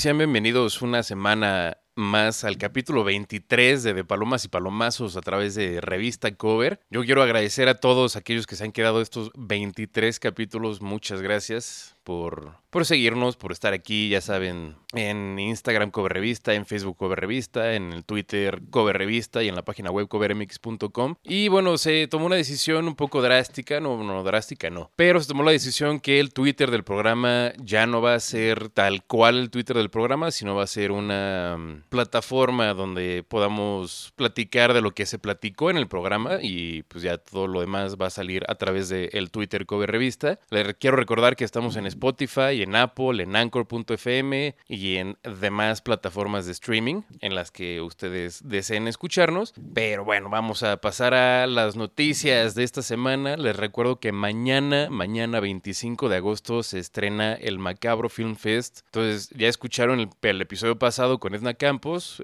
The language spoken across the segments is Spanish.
sean bienvenidos una semana más al capítulo 23 de Palomas y Palomazos a través de Revista Cover. Yo quiero agradecer a todos aquellos que se han quedado estos 23 capítulos. Muchas gracias por, por seguirnos, por estar aquí, ya saben, en Instagram Cover Revista, en Facebook Cover Revista, en el Twitter Cover Revista y en la página web covermx.com. Y bueno, se tomó una decisión un poco drástica, no, no drástica, no, pero se tomó la decisión que el Twitter del programa ya no va a ser tal cual el Twitter del programa, sino va a ser una plataforma donde podamos platicar de lo que se platicó en el programa y pues ya todo lo demás va a salir a través del el Twitter Cover Revista. Les quiero recordar que estamos en Spotify, en Apple, en Anchor.fm y en demás plataformas de streaming en las que ustedes deseen escucharnos. Pero bueno, vamos a pasar a las noticias de esta semana. Les recuerdo que mañana, mañana 25 de agosto se estrena el Macabro Film Fest. Entonces ya escucharon el, episodio pasado con Edna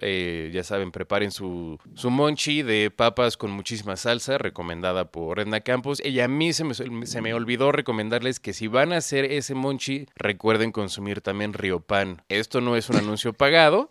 Eh, ya saben, preparen su, su monchi de papas con muchísima salsa, recomendada por Edna Campos. Y a mí se me, se me olvidó recomendarles que si van a hacer ese Monchi, recuerden consumir también Pan. Esto no es un anuncio pagado,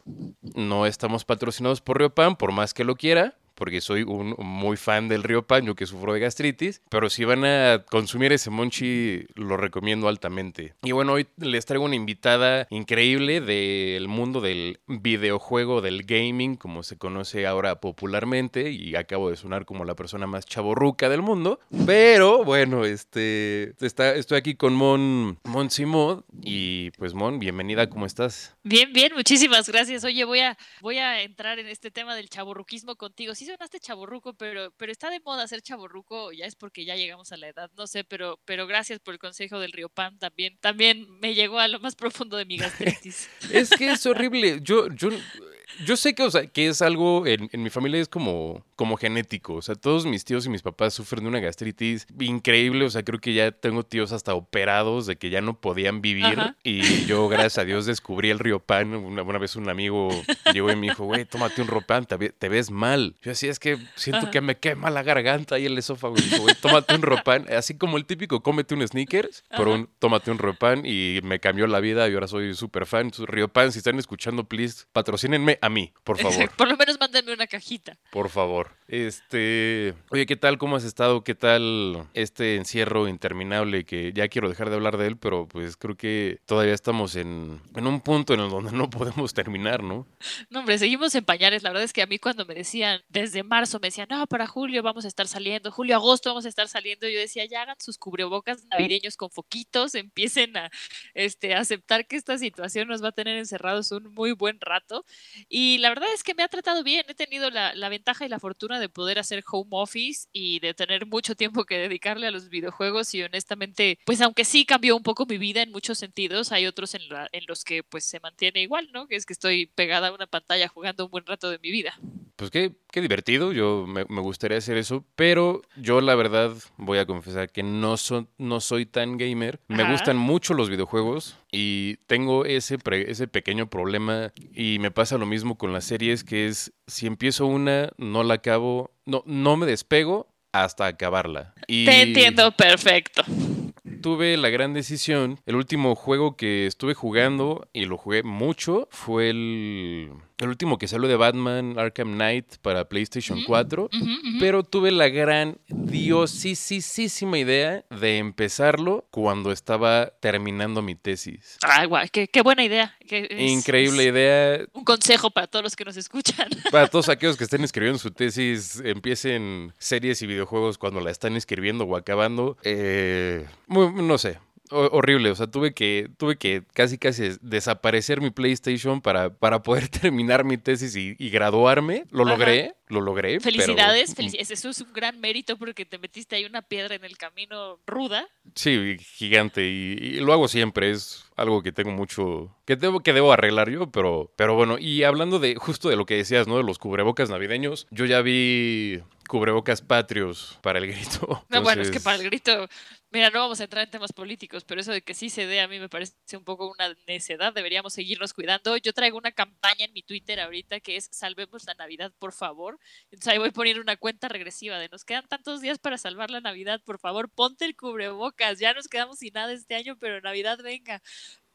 no estamos patrocinados por Pan, por más que lo quiera porque soy un muy fan del río Paño que sufro de gastritis, pero si van a consumir ese monchi, lo recomiendo altamente. Y bueno, hoy les traigo una invitada increíble del mundo del videojuego, del gaming, como se conoce ahora popularmente, y acabo de sonar como la persona más chaborruca del mundo, pero bueno, este, está, estoy aquí con Mon, Mon Simón, y pues Mon, bienvenida, ¿cómo estás? Bien, bien, muchísimas gracias. Oye, voy a, voy a entrar en este tema del chaborruquismo contigo. Sí sonaste chaborruco, pero, pero está de moda ser chaborruco, ya es porque ya llegamos a la edad, no sé, pero, pero gracias por el consejo del Río Pan también. También me llegó a lo más profundo de mi gastritis. es que es horrible. Yo, yo yo sé que, o sea, que es algo, en, mi familia es como, como genético. O sea, todos mis tíos y mis papás sufren de una gastritis increíble. O sea, creo que ya tengo tíos hasta operados de que ya no podían vivir. Y yo, gracias a Dios, descubrí el río Pan. Una, vez un amigo llegó y me dijo, güey, tómate un Ropan, te, te ves mal. Yo así es que siento que me quema la garganta y el esófago. Y dijo, güey, tómate un Ropan. Así como el típico, cómete un sneakers, pero un, tómate un Ropan. Y me cambió la vida y ahora soy súper fan. Río Pan, si están escuchando, please, patrocínenme a mí, por favor. por lo menos mándenme una cajita. Por favor. Este, oye, ¿qué tal? ¿Cómo has estado? ¿Qué tal este encierro interminable que ya quiero dejar de hablar de él, pero pues creo que todavía estamos en, en un punto en el donde no podemos terminar, ¿no? No, hombre, seguimos en pañales. La verdad es que a mí cuando me decían, desde marzo me decían, no, para julio vamos a estar saliendo, julio, agosto vamos a estar saliendo, yo decía, ya hagan sus cubrebocas navideños con foquitos, empiecen a este, aceptar que esta situación nos va a tener encerrados un muy buen rato. Y la verdad es que me ha tratado bien, he tenido la, ventaja y la fortuna de poder hacer home office y de tener mucho tiempo que dedicarle a los videojuegos y honestamente, pues aunque sí cambió un poco mi vida en muchos sentidos, hay otros en, en los que pues se mantiene igual, ¿no? Que es que estoy pegada a una pantalla jugando un buen rato de mi vida. Pues qué, qué divertido, yo me, gustaría hacer eso, pero yo la verdad voy a confesar que no, no soy tan gamer, me gustan mucho los videojuegos y tengo ese, ese pequeño problema y me pasa lo mismo con las series, que es si empiezo una, no la acabo, no, no me despego hasta acabarla. Y... Te entiendo perfecto tuve la gran decisión. El último juego que estuve jugando y lo jugué mucho fue el el último que salió de Batman Arkham Knight para PlayStation 4, pero tuve la gran diosísima idea de empezarlo cuando estaba terminando mi tesis. Ay, guay, qué, buena idea. Increíble idea. Un consejo para todos los que nos escuchan. Para todos aquellos que estén escribiendo su tesis, empiecen series y videojuegos cuando la están escribiendo o acabando. Eh, no sé, horrible. O sea, tuve que, tuve que casi casi desaparecer mi PlayStation para, para poder terminar mi tesis y, graduarme. Lo logré, lo logré. Felicidades, eso es un gran mérito porque te metiste ahí una piedra en el camino ruda. Sí, gigante. Y, lo hago siempre. Es algo que tengo mucho. que debo, que debo arreglar yo, pero, pero bueno. Y hablando de justo de lo que decías, ¿no? De los cubrebocas navideños. Yo ya vi cubrebocas patrios para el grito. No, bueno, es que para el grito Mira, no vamos a entrar en temas políticos, pero eso de que sí se dé a mí me parece un poco una necedad. Deberíamos seguirnos cuidando. Yo traigo una campaña en mi Twitter ahorita que es Salvemos la Navidad, por favor. Entonces ahí voy a poner una cuenta regresiva de nos quedan tantos días para salvar la Navidad, por favor, ponte el cubrebocas. Ya nos quedamos sin nada este año, pero Navidad venga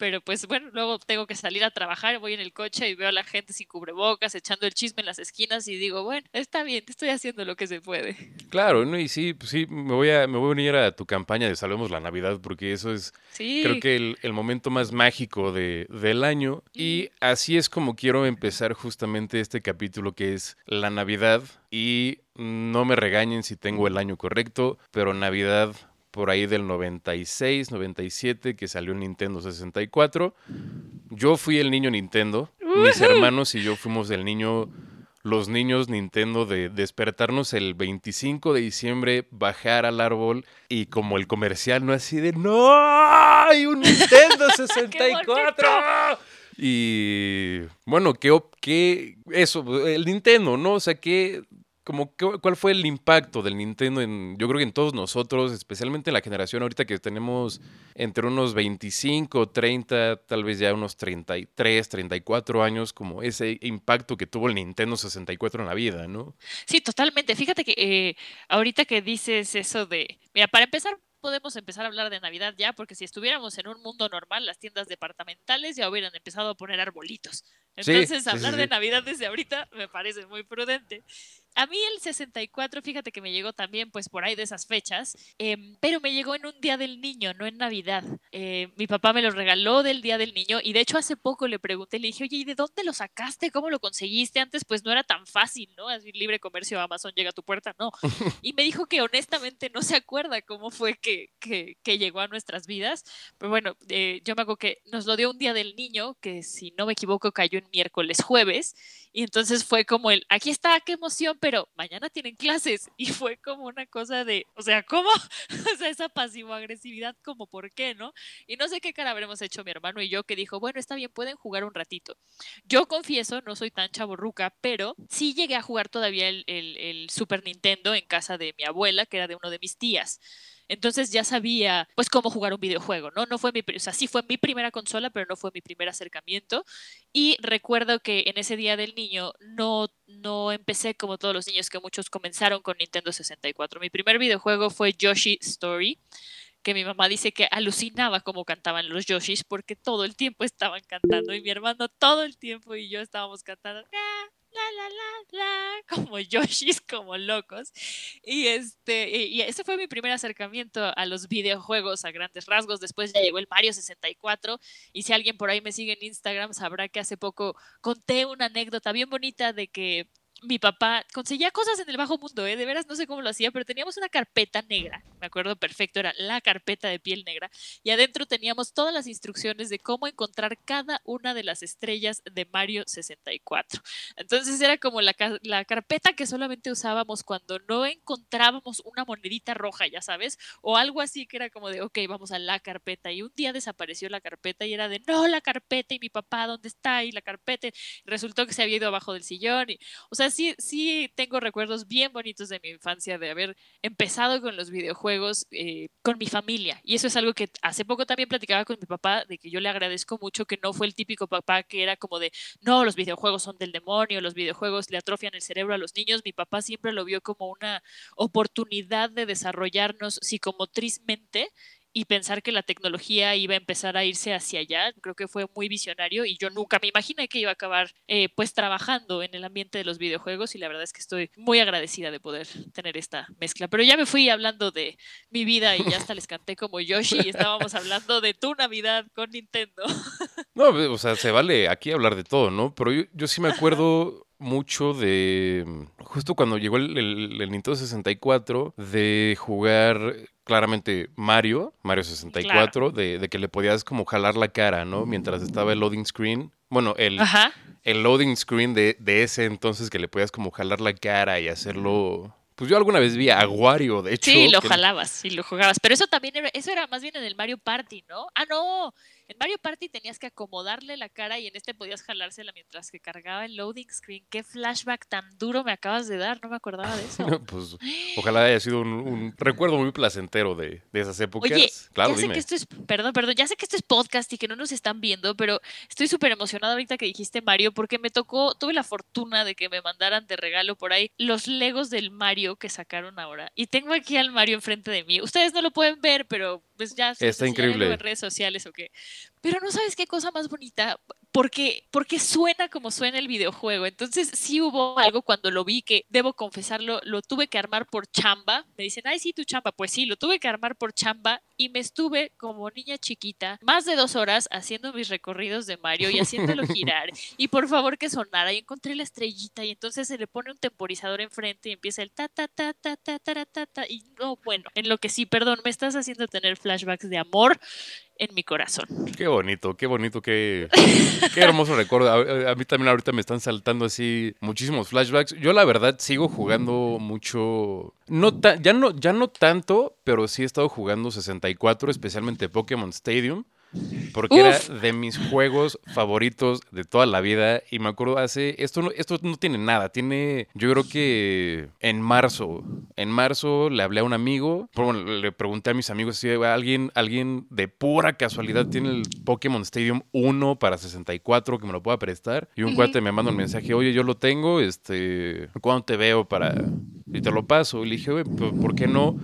pero pues bueno, luego tengo que salir a trabajar, voy en el coche y veo a la gente sin cubrebocas, echando el chisme en las esquinas y digo, bueno, está bien, estoy haciendo lo que se puede. Claro, ¿no? y sí, pues sí, me voy, a, me voy a unir a tu campaña de Salvemos la Navidad, porque eso es, creo que el, el, momento más mágico de, del año. Y así es como quiero empezar justamente este capítulo, que es la Navidad. Y no me regañen si tengo el año correcto, pero Navidad por ahí del 96, 97, que salió Nintendo 64. Yo fui el niño Nintendo. Mis hermanos y yo fuimos el niño, los niños Nintendo de despertarnos el 25 de diciembre, bajar al árbol y como el comercial, no así de, no, hay un Nintendo 64. y bueno, ¿qué, ¿qué, eso, el Nintendo, ¿no? O sea, ¿qué, como, ¿cuál fue el impacto del Nintendo en, yo creo que en todos nosotros, especialmente en la generación ahorita que tenemos entre unos 25, 30, tal vez ya unos 33, 34 años, como ese impacto que tuvo el Nintendo 64 en la vida, ¿no? Sí, totalmente. Fíjate que eh, ahorita que dices eso de, mira, para empezar, podemos empezar a hablar de Navidad ya, porque si estuviéramos en un mundo normal, las tiendas departamentales ya hubieran empezado a poner arbolitos. Entonces, hablar de Navidad desde ahorita me parece muy prudente. A mí el 64, fíjate que me llegó también pues por ahí de esas fechas, em, pero me llegó en un día del niño, no en Navidad. Eh, mi papá me lo regaló del día del niño y de hecho hace poco le pregunté, le dije, oye, ¿y de dónde lo sacaste? ¿Cómo lo conseguiste? Antes pues no era tan fácil, ¿no? Así libre comercio, Amazon llega a tu puerta, no. Y me dijo que honestamente no se acuerda cómo fue que, que, llegó a nuestras vidas, pero bueno, eh, yo me acuerdo que nos lo dio un día del niño, que si no me equivoco cayó en miércoles jueves, y entonces fue como el, aquí está, qué emoción, pero mañana tienen clases. Y fue como una cosa de, o sea, ¿cómo? o sea, esa pasivo-agresividad, como, ¿por qué, no? Y no sé qué cara habremos hecho mi hermano y yo que dijo, bueno, está bien, pueden jugar un ratito. Yo confieso, no soy tan chaborruca, pero sí llegué a jugar todavía el, el Super Nintendo en casa de mi abuela, que era de uno de mis tías. Entonces ya sabía pues cómo jugar un videojuego, ¿no? No fue mi, o sea, sí fue mi primera consola, pero no fue mi primer acercamiento. Y recuerdo que en ese día del niño no, no empecé como todos los niños que muchos comenzaron con Nintendo 64. Mi primer videojuego fue Yoshi Story que mi mamá dice que alucinaba cómo cantaban los Yoshis porque todo el tiempo estaban cantando y mi hermano todo el tiempo y yo estábamos cantando la, la, la, la, como yoshis, como locos. Y, este, y ese fue mi primer acercamiento a los videojuegos a grandes rasgos. Después ya llegó el Mario 64 y si alguien por ahí me sigue en Instagram sabrá que hace poco conté una anécdota bien bonita de que mi papá conseguía cosas en el bajo mundo, ¿eh? de veras no sé cómo lo hacía, pero teníamos una carpeta negra, me acuerdo perfecto, era la carpeta de piel negra, y adentro teníamos todas las instrucciones de cómo encontrar cada una de las estrellas de Mario 64. Entonces era como la, la carpeta que solamente usábamos cuando no encontrábamos una monedita roja, ya sabes, o algo así que era como de, ok, vamos a la carpeta, y un día desapareció la carpeta y era de, no, la carpeta, y mi papá, ¿dónde está? Y la carpeta, resultó que se había ido abajo del sillón, y, o sea, sí, sí tengo recuerdos bien bonitos de mi infancia, de haber empezado con los videojuegos eh, con mi familia. Y eso es algo que hace poco también platicaba con mi papá, de que yo le agradezco mucho que no fue el típico papá que era como de, no, los videojuegos son del demonio, los videojuegos le atrofian el cerebro a los niños. Mi papá siempre lo vio como una oportunidad de desarrollarnos psicomotrizmente y pensar que la tecnología iba a empezar a irse hacia allá, creo que fue muy visionario y yo nunca me imaginé que iba a acabar eh, pues trabajando en el ambiente de los videojuegos y la verdad es que estoy muy agradecida de poder tener esta mezcla. Pero ya me fui hablando de mi vida y ya hasta les canté como Yoshi y estábamos hablando de tu Navidad con Nintendo. No, o sea, se vale aquí hablar de todo, ¿no? Pero yo, yo sí me acuerdo mucho de justo cuando llegó el, el, Nintendo 64 de jugar claramente Mario, Mario 64, de, que le podías como jalar la cara, ¿no? Mientras estaba el loading screen. Bueno, el, el loading screen de, de, ese entonces que le podías como jalar la cara y hacerlo... Pues yo alguna vez vi a Wario, de hecho. Sí, lo jalabas y lo jugabas. Pero eso también era, eso era más bien en el Mario Party, ¿no? Ah, no. En Mario Party tenías que acomodarle la cara y en este podías jalársela mientras que cargaba el loading screen. Qué flashback tan duro me acabas de dar, no me acordaba de eso. pues ojalá haya sido un, recuerdo muy placentero de, esas épocas. Oye, claro, ya sé que esto es, perdón, perdón, ya sé que esto es podcast y que no nos están viendo, pero estoy súper emocionada ahorita que dijiste Mario porque me tocó, tuve la fortuna de que me mandaran de regalo por ahí los Legos del Mario que sacaron ahora. Y tengo aquí al Mario enfrente de mí. Ustedes no lo pueden ver, pero pues ya Está increíble. en redes sociales o qué. Pero no sabes qué cosa más bonita, porque, porque suena como suena el videojuego. Entonces sí hubo algo cuando lo vi que, debo confesarlo, lo tuve que armar por chamba. Me dicen, ay, sí, tu chamba. Pues sí, lo tuve que armar por chamba y me estuve como niña chiquita más de dos horas haciendo mis recorridos de Mario y haciéndolo girar. Y por favor que sonara. Y encontré la estrellita y entonces se le pone un temporizador enfrente y empieza el ta, ta, ta, ta, ta, ta, ta, ta. Y no, bueno, en lo que sí, perdón, me estás haciendo tener flashbacks de amor en mi corazón. Qué bonito, qué bonito, qué, qué hermoso recuerdo. A, a, mí también ahorita me están saltando así muchísimos flashbacks. Yo la verdad sigo jugando mucho, no ya no ya no tanto, pero sí he estado jugando 64, especialmente Pokémon Stadium. Porque Uf. era de mis juegos favoritos de toda la vida. Y me acuerdo hace. Esto no, esto no tiene nada. Tiene. Yo creo que en marzo. En marzo le hablé a un amigo. Bueno, le pregunté a mis amigos si alguien, alguien de pura casualidad tiene el Pokémon Stadium 1 para 64 que me lo pueda prestar. Y un uh -huh. cuate me manda un mensaje. Oye, yo lo tengo. Este. ¿Cuándo te veo para.? Y te lo paso. Y le dije, ¿por qué no?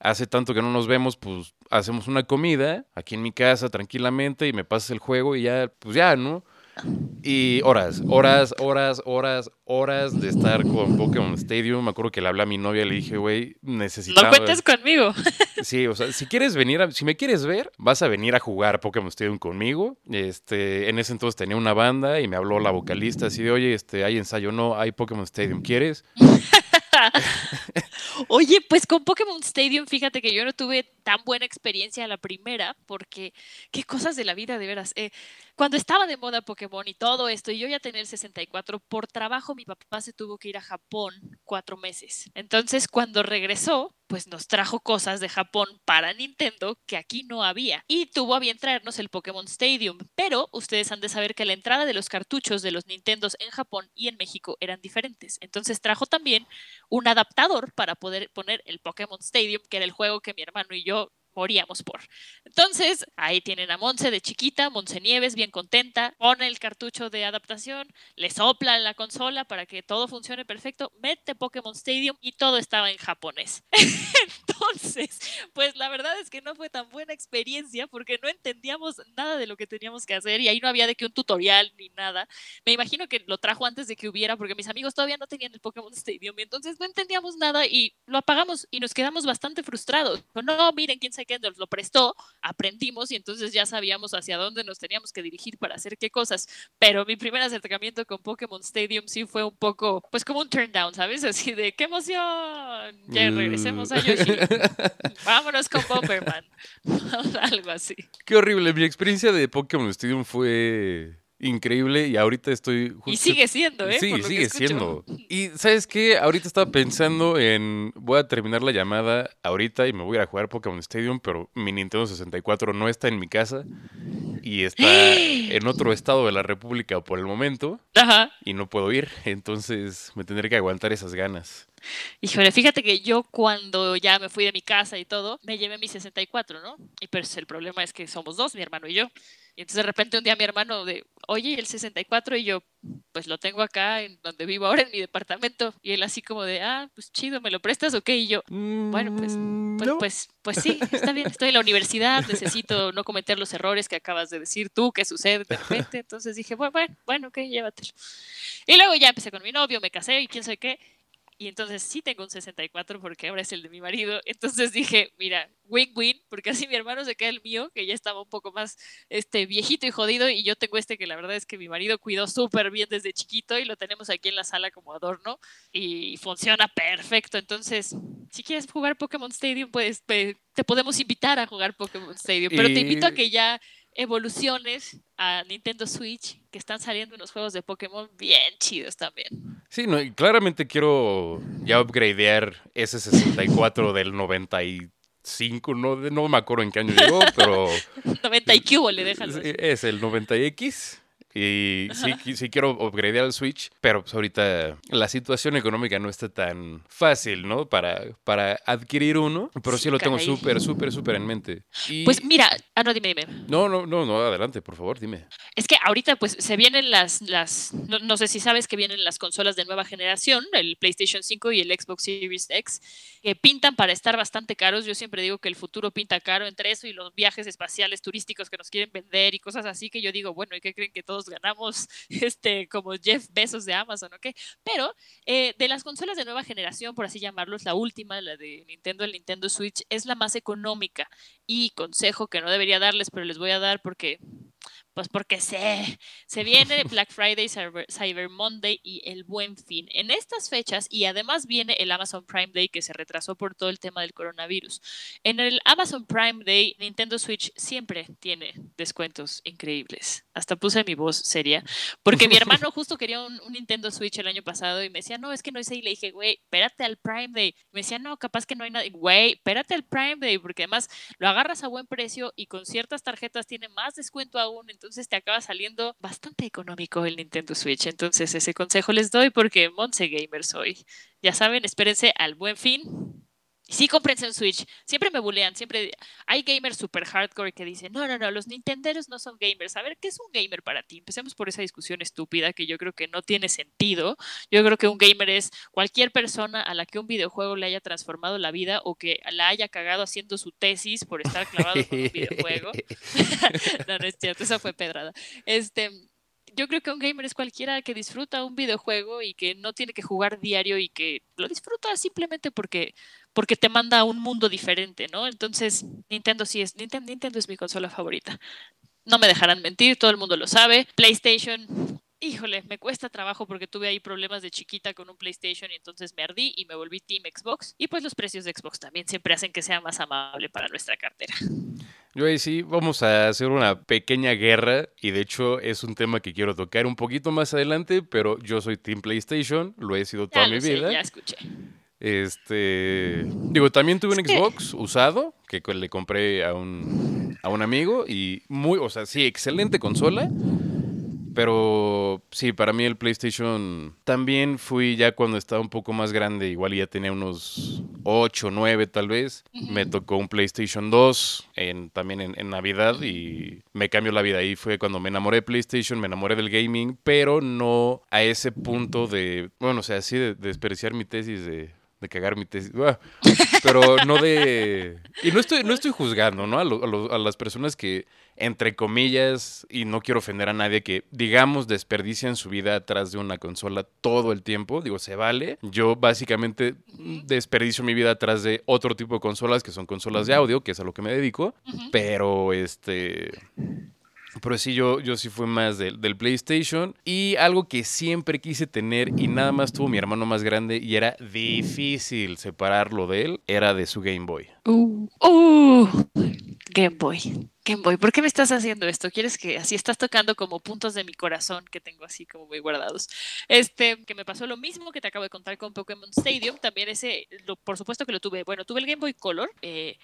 Hace tanto que no nos vemos, pues hacemos una comida aquí en mi casa tranquilamente y me pasas el juego y ya, pues ya, ¿no? Y horas, horas, horas, horas, horas de estar con Pokémon Stadium. Me acuerdo que le hablé a mi novia y le dije, güey, necesitaba... No cuentes conmigo. Sí, o sea, si quieres venir, a... si me quieres ver, vas a venir a jugar Pokémon Stadium conmigo. Este, en ese entonces tenía una banda y me habló la vocalista así de, oye, este, hay ensayo, no, hay Pokémon Stadium, ¿quieres? Oye, pues con Pokémon Stadium, fíjate que yo no tuve tan buena experiencia la primera, porque qué cosas de la vida, de veras. Eh, cuando estaba de moda Pokémon y todo esto, y yo ya tenía el 64, por trabajo mi papá se tuvo que ir a Japón cuatro meses. Entonces, cuando regresó, pues nos trajo cosas de Japón para Nintendo que aquí no había. Y tuvo a bien traernos el Pokémon Stadium. Pero ustedes han de saber que la entrada de los cartuchos de los Nintendos en Japón y en México eran diferentes. Entonces trajo también un adaptador para poder poner el Pokémon Stadium, que era el juego que mi hermano y yo moríamos por. Entonces, ahí tienen a Monse de chiquita, Monse Nieves, bien contenta, pone el cartucho de adaptación, le sopla en la consola para que todo funcione perfecto, mete Pokémon Stadium y todo estaba en japonés. Entonces, pues la verdad es que no fue tan buena experiencia porque no entendíamos nada de lo que teníamos que hacer y ahí no había de que un tutorial ni nada. Me imagino que lo trajo antes de que hubiera porque mis amigos todavía no tenían el Pokémon Stadium y entonces no entendíamos nada y lo apagamos y nos quedamos bastante frustrados. No, miren, quién sabe que nos lo prestó, aprendimos y entonces ya sabíamos hacia dónde nos teníamos que dirigir para hacer qué cosas. Pero mi primer acercamiento con Pokémon Stadium sí fue un poco, pues como un turn down, ¿sabes? Así de, ¡qué emoción! Ya regresemos a Yoshi. Vámonos con Bomberman. Algo así. Qué horrible. Mi experiencia de Pokémon Stadium fue increíble y ahorita estoy justo... Y sigue siendo, ¿eh? Sí, sigue siendo. Y ¿sabes qué? Ahorita estaba pensando en... Voy a terminar la llamada ahorita y me voy a ir a jugar Pokémon Stadium, pero mi Nintendo 64 no está en mi casa y está en otro estado de la República por el momento Ajá. y no puedo ir, entonces me tendré que aguantar esas ganas. Híjole, fíjate que yo cuando ya me fui de mi casa y todo, me llevé mi 64, ¿no? Y pues el problema es que somos dos, mi hermano y yo. Y entonces de repente un día mi hermano de, oye, el 64 y yo, pues lo tengo acá en donde vivo ahora en mi departamento. Y él así como de, ah, pues chido, ¿me lo prestas o qué? Y yo, bueno, pues, pues, no. pues, pues sí, está bien, estoy en la universidad, necesito no cometer los errores que acabas de decir tú, que sucede de repente. Entonces dije, bueno, bueno, bueno, ok, llévatelo. Y luego ya empecé con mi novio, me casé y quién sabe qué. Y entonces sí tengo un 64 porque ahora es el de mi marido. Entonces dije, mira, win-win, porque así mi hermano se queda el mío, que ya estaba un poco más este, viejito y jodido, y yo tengo este que la verdad es que mi marido cuidó súper bien desde chiquito y lo tenemos aquí en la sala como adorno y funciona perfecto. Entonces, si quieres jugar Pokémon Stadium, pues te podemos invitar a jugar Pokémon Stadium, pero Y- te invito a que ya evoluciones a Nintendo Switch, que están saliendo unos juegos de Pokémon bien chidos también. Sí, no, y claramente quiero ya upgradear ese 64 del 95, no, no me acuerdo en qué año llegó, pero 90 y cubo le dejan. sí, es el 90X. Y sí, sí quiero upgradear al Switch, pero pues ahorita la situación económica no está tan fácil, ¿no? Para, para adquirir uno, pero sí, lo tengo súper, súper, súper en mente. Pues mira, ah, no, dime, dime. No, no, no, no, adelante, por favor, dime. Es que ahorita pues se vienen las, las no, sé si sabes que vienen las consolas de nueva generación, el PlayStation 5 y el Xbox Series X, que pintan para estar bastante caros. Yo siempre digo que el futuro pinta caro entre eso y los viajes espaciales turísticos que nos quieren vender y cosas así que yo digo, bueno, ¿y qué creen que todos ganamos este como Jeff Bezos de Amazon o qué? Pero eh, de las consolas de nueva generación, por así llamarlos, la última, la de Nintendo, el Nintendo Switch, es la más económica y consejo que no debería darles, pero les voy a dar porque pues porque se, se viene Black Friday, Cyber, Monday y el Buen Fin. En estas fechas, y además viene el Amazon Prime Day que se retrasó por todo el tema del coronavirus. En el Amazon Prime Day, Nintendo Switch siempre tiene descuentos increíbles. Hasta puse mi voz seria, porque mi hermano justo quería un, Nintendo Switch el año pasado y me decía, no, es que no es ahí. Le dije, güey, espérate al Prime Day. Me decía, no, capaz que no hay nada. Güey, espérate al Prime Day, porque además lo agarras a buen precio y con ciertas tarjetas tiene más descuento aún. Entonces, entonces te acaba saliendo bastante económico el Nintendo Switch. Entonces ese consejo les doy porque Monse Gamer soy. Ya saben, espérense al buen fin sí, cómprense un Switch. Siempre me bulean, siempre hay gamers super hardcore que dicen, no, no, no, los nintenderos no son gamers. A ver, ¿qué es un gamer para ti? Empecemos por esa discusión estúpida que yo creo que no tiene sentido. Yo creo que un gamer es cualquier persona a la que un videojuego le haya transformado la vida o que la haya cagado haciendo su tesis por estar clavado con un videojuego. no, no es cierto, esa fue pedrada. Este, yo creo que un gamer es cualquiera que disfruta un videojuego y que no tiene que jugar diario y que lo disfruta simplemente porque, porque te manda a un mundo diferente, ¿no? Entonces, Nintendo sí es, Nintendo, Nintendo es mi consola favorita. No me dejarán mentir, todo el mundo lo sabe. PlayStation, híjole, me cuesta trabajo porque tuve ahí problemas de chiquita con un PlayStation y entonces me ardí y me volví Team Xbox. Y pues los precios de Xbox también siempre hacen que sea más amable para nuestra cartera. Yo ahí sí, vamos a hacer una pequeña guerra y de hecho es un tema que quiero tocar un poquito más adelante, pero yo soy Team PlayStation, lo he sido toda mi vida. Ya escuché. Este, digo, también tuve un Xbox usado que le compré a un, a un amigo y muy, o sea, sí, excelente consola. Pero sí, para mí el PlayStation también fui ya cuando estaba un poco más grande, igual ya tenía unos 8, 9 tal vez. Me tocó un PlayStation 2 en, también en, Navidad y me cambió la vida. Ahí fue cuando me enamoré de PlayStation, me enamoré del gaming, pero no a ese punto de, bueno, o sea, así de, desperdiciar mi tesis de de cagar mi tesis. Pero no de. Y no estoy, no estoy juzgando, ¿no? A, a, las personas que, entre comillas, y no quiero ofender a nadie, que, digamos, desperdician su vida atrás de una consola todo el tiempo. Digo, se vale. Yo básicamente desperdicio mi vida atrás de otro tipo de consolas, que son consolas de audio, que es a lo que me dedico. Pero, este. Pero sí, yo, yo sí fui más del, del, PlayStation. Y algo que siempre quise tener y nada más tuvo mi hermano más grande y era difícil separarlo de él, era de su Game Boy. Uh, uh, Game Boy. Game Boy, ¿por qué me estás haciendo esto? ¿Quieres que así estás tocando como puntos de mi corazón que tengo así como muy guardados? Este, que me pasó lo mismo que te acabo de contar con Pokémon Stadium, también ese, lo, por supuesto que lo tuve, bueno, tuve el Game Boy Color, eh,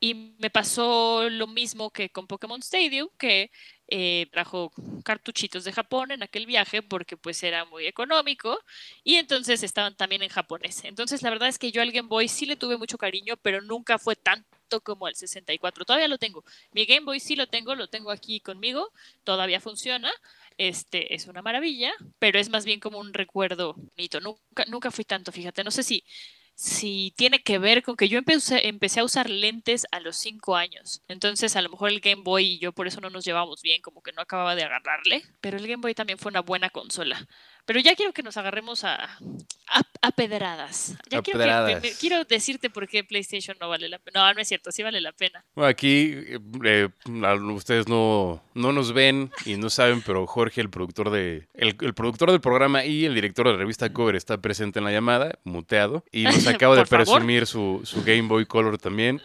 y me pasó lo mismo que con Pokémon Stadium, que eh, trajo cartuchitos de Japón en aquel viaje porque pues era muy económico y entonces estaban también en japonés. Entonces la verdad es que yo al Game Boy sí le tuve mucho cariño, pero nunca fue tanto como el 64. Todavía lo tengo. Mi Game Boy sí lo tengo, lo tengo aquí conmigo, todavía funciona. Este es una maravilla, pero es más bien como un recuerdo bonito. Nunca, nunca fui tanto, fíjate. No sé si si tiene que ver con que yo empecé, empecé a usar lentes a los cinco años. Entonces, a lo mejor el Game Boy y yo por eso no nos llevamos bien, como que no acababa de agarrarle. Pero el Game Boy también fue una buena consola. Pero ya quiero que nos agarremos a, a, pedradas. Ya quiero, quiero, decirte por qué PlayStation no vale la pena. No, no es cierto, sí vale la pena. Bueno, aquí eh, ustedes no, no nos ven y no saben, pero Jorge, el productor, de, el, productor del programa y el director de la revista Cover está presente en la llamada, muteado, y nos acaba de presumir su, su Game Boy Color también.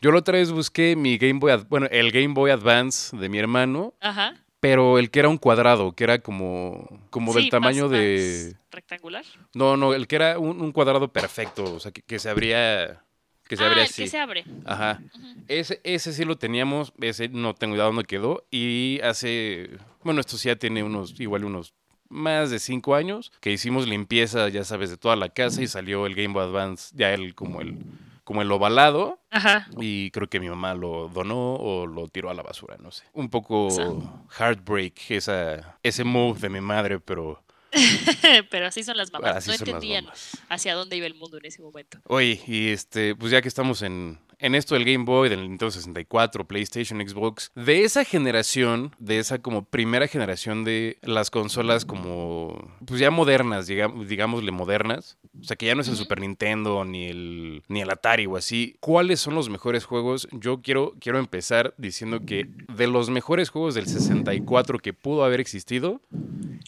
Yo la otra vez busqué mi Game Boy, bueno, el Game Boy Advance de mi hermano. Ajá pero el que era un cuadrado, que era como, como del tamaño de... ¿Rectangular? No, no, el que era un, cuadrado perfecto, o sea, que, se abría que se abre ah, el así. que se abre. Ajá. Ese, ese sí lo teníamos, ese no tengo idea dónde quedó. Y hace, bueno, esto sí ya tiene unos, igual unos más de cinco años, que hicimos limpieza, ya sabes, de toda la casa y salió el Game Boy Advance, ya el como el, como el ovalado. Ajá. Y creo que mi mamá lo donó o lo tiró a la basura, no sé. Un poco heartbreak esa, ese move de mi madre, pero Pero así son las mamás. así no entendían hacia dónde iba el mundo en ese momento. Oye, y este, pues ya que estamos en, en esto del Game Boy, del Nintendo 64, PlayStation, Xbox, de esa generación, de esa como primera generación de las consolas como, pues ya modernas, digamos, digámosle modernas, o sea que ya no es el. Super Nintendo ni el, ni el Atari o así, ¿cuáles son los mejores juegos? Yo quiero, quiero empezar diciendo que de los mejores juegos del 64 que pudo haber existido,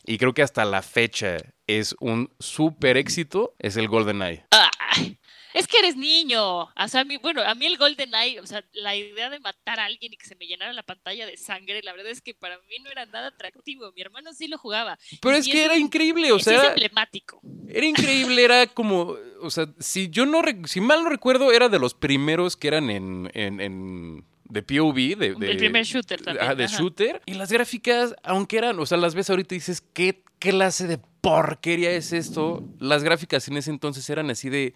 y creo que hasta la fecha es un súper éxito, es el GoldenEye. ¡Ay! Es que eres niño. O sea, a mí, bueno, a mí el Golden Eye, o sea, la idea de matar a alguien y que se me llenara la pantalla de sangre, la verdad es que para mí no era nada atractivo. Mi hermano sí lo jugaba. Pero Y es que es era increíble, o sea, es era, emblemático. era increíble, era como, o sea, si yo no, si mal no recuerdo, era de los primeros que eran en, en, en- de POV, de, de- el primer shooter también. de ajá. shooter, y las gráficas, aunque eran, o sea, las ves ahorita y dices, ¿qué clase de porquería es esto? Las gráficas en ese entonces eran así de,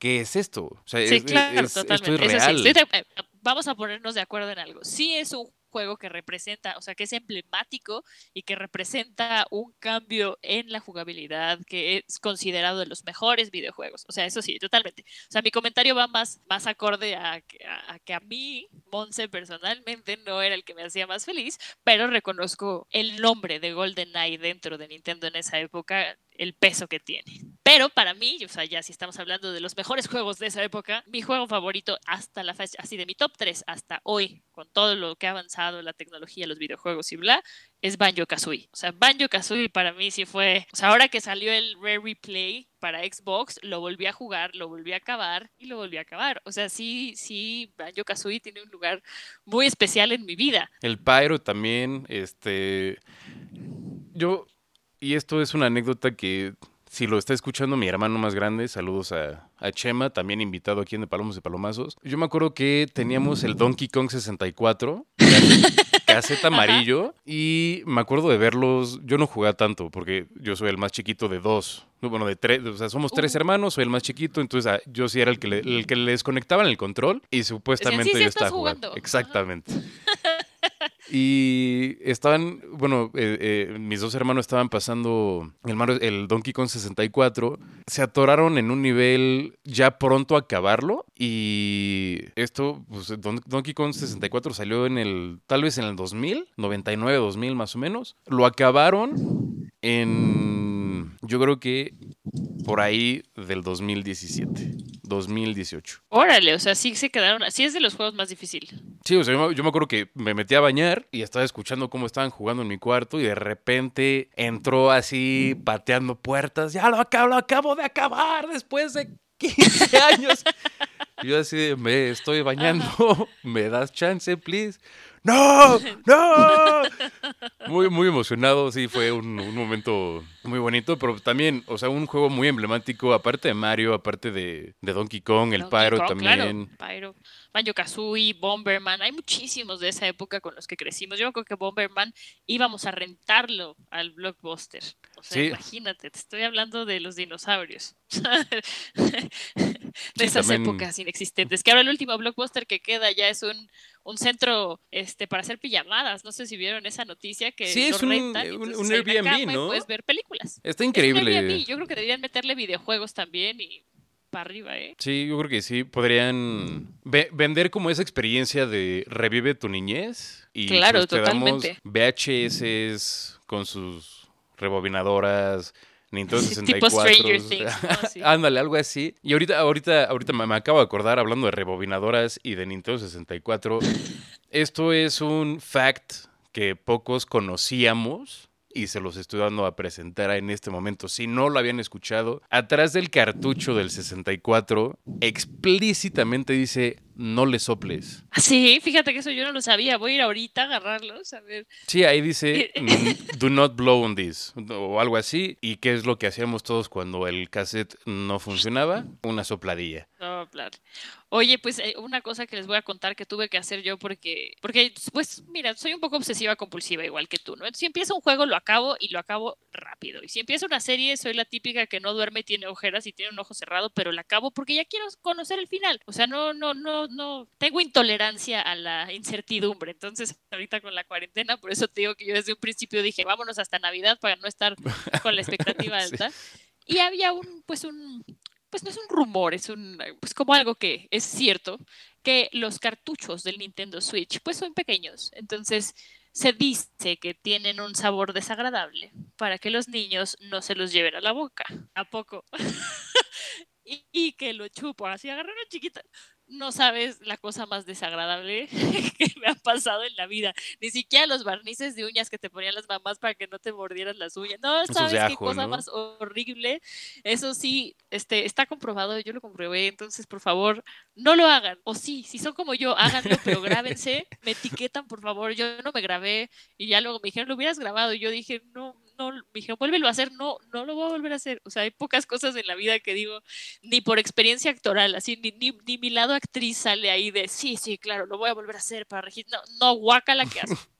¿qué es esto? O sea, Sí, es- claro, es- esto totalmente. es Eso sí, real. estoy de- eh, vamos a ponernos de acuerdo en algo. Sí es un juego que representa, o sea, que es emblemático y que representa un cambio en la jugabilidad, que es considerado de los mejores videojuegos. O sea, eso sí, totalmente. O sea, mi comentario va más, más acorde a, que- a- mí, Monse, personalmente, no era el que me hacía más feliz, pero reconozco el nombre de GoldenEye dentro de Nintendo en esa época, el peso que tiene. Pero para mí, o sea, ya si estamos hablando de los mejores juegos de esa época, mi juego favorito hasta la fecha, así de mi top 3 hasta hoy, con todo lo que ha avanzado la tecnología, los videojuegos y bla, es Banjo Kazooie. O sea, Banjo Kazooie para mí sí fue. O sea, ahora que salió el Rare Replay para Xbox, lo volví a jugar, lo volví a acabar y lo volví a acabar. O sea, sí, sí, Banjo Kazooie tiene un lugar muy especial en mi vida. El Pyro también, este. Yo. Y esto es una anécdota que. Si lo está escuchando mi hermano más grande, saludos a, a Chema, también invitado aquí en De Palomos y Palomazos. Yo me acuerdo que teníamos el Donkey Kong 64, caseta amarillo, y me acuerdo de verlos. Yo no jugaba tanto, porque yo soy el más chiquito de dos. no, Bueno, de tres, o sea, somos tres hermanos, soy el más chiquito, entonces ah, yo sí era el que, le, el que les conectaban el control y supuestamente "Sí, sí yo estaba jugando. jugando". Ajá. Y estaban, bueno, eh, eh, mis dos hermanos estaban pasando el, Mario- el Donkey Kong 64, se atoraron en un nivel ya pronto a acabarlo y esto, pues Don- Donkey Kong 64 salió en el, tal vez en el 2000, 99, 2000 más o menos, lo acabaron en, yo creo que por ahí del 2017, 2018. Órale, o sea, sí se quedaron. Sí es de los juegos más difíciles. Sí, o sea, yo me, yo me acuerdo que me metí a bañar y estaba escuchando cómo estaban jugando en mi cuarto y de repente entró así pateando puertas. Ya lo acabo, lo acabo de acabar después de 15 años. Y yo así de, me estoy bañando, ¿me das chance, please? ¡No! ¡No! Muy, muy emocionado, sí, fue un, un momento muy bonito, pero también, o sea, un juego muy emblemático, aparte de Mario, aparte de, de Donkey Kong, el Donkey Pyro Kong, también. Claro, Pyro, Banjo Kazooie, Bomberman, hay muchísimos de esa época con los que crecimos. Yo creo que Bomberman íbamos a rentarlo al blockbuster. O sea, Sí. imagínate, te estoy hablando de los dinosaurios. de esas también- épocas inexistentes. Que ahora el último blockbuster que queda ya es un, un centro este, para hacer pijamadas. No sé si vieron esa noticia que Sí, lo es un- rentan, un- un Airbnb, ¿no? puedes ver películas. Está Es increíble. Airbnb. Yo creo que deberían meterle videojuegos también y para arriba, ¿eh? Sí, yo creo que sí. Podrían ve- vender como esa experiencia de revive tu niñez. Y Claro, pues, te damos totalmente. VHS con sus rebobinadoras. Nintendo Sí, 64. tipo Stranger Things. Ándale, algo así. Y ahorita, ahorita, ahorita me, me acabo de acordar, hablando de rebobinadoras y de Nintendo 64. esto es un fact que pocos conocíamos y se los estoy dando a presentar en este momento. Si no lo habían escuchado, atrás del cartucho del 64 explícitamente dice no le soples. Ah, Sí, fíjate que eso yo no lo sabía. Voy a ir ahorita a agarrarlos, a ver. Sí, ahí dice "Mm, do not blow on this o algo así. ¿Y qué es lo que hacíamos todos cuando el cassette no funcionaba? Una sopladilla. No, hablar. Oye, pues eh, una cosa que les voy a contar que tuve que hacer yo porque, porque, pues mira, soy un poco obsesiva compulsiva igual que tú, ¿no? Si empiezo un juego lo acabo y lo acabo rápido. Y si empiezo una serie soy la típica que no duerme, tiene ojeras y tiene un ojo cerrado, pero la acabo porque ya quiero conocer el final. O sea, no, no, no, no, tengo intolerancia a la incertidumbre. Entonces, ahorita con la cuarentena, por eso te digo que yo desde un principio dije, vámonos hasta Navidad para no estar con la expectativa alta. Y había un, pues un, pues no es un rumor, es un, pues como algo que es cierto, que los cartuchos del Nintendo Switch pues son pequeños. Entonces se dice que tienen un sabor desagradable para que los niños no se los lleven a la boca. ¿A poco? y, que lo chupo así, agarraron chiquita no sabes la cosa más desagradable que me ha pasado en la vida. Ni siquiera los barnices de uñas que te ponían las mamás para que no te mordieras las uñas. No, sabes qué cosa más horrible. Eso sí, este, está comprobado, yo lo comprobé, entonces por favor, no lo hagan. O sí, si son como yo, háganlo, pero grábense, me etiquetan, por favor. Yo no me grabé y ya luego me dijeron, lo hubieras grabado. Y yo dije, no, no, me dijeron, vuélvelo a hacer, no, no lo voy a volver a hacer. O sea, hay pocas cosas en la vida que digo, ni por experiencia actoral, así, ni, ni, ni mi lado actriz sale ahí de, sí, sí, claro, lo voy a volver a hacer para registrar. No, no, guácala que hace.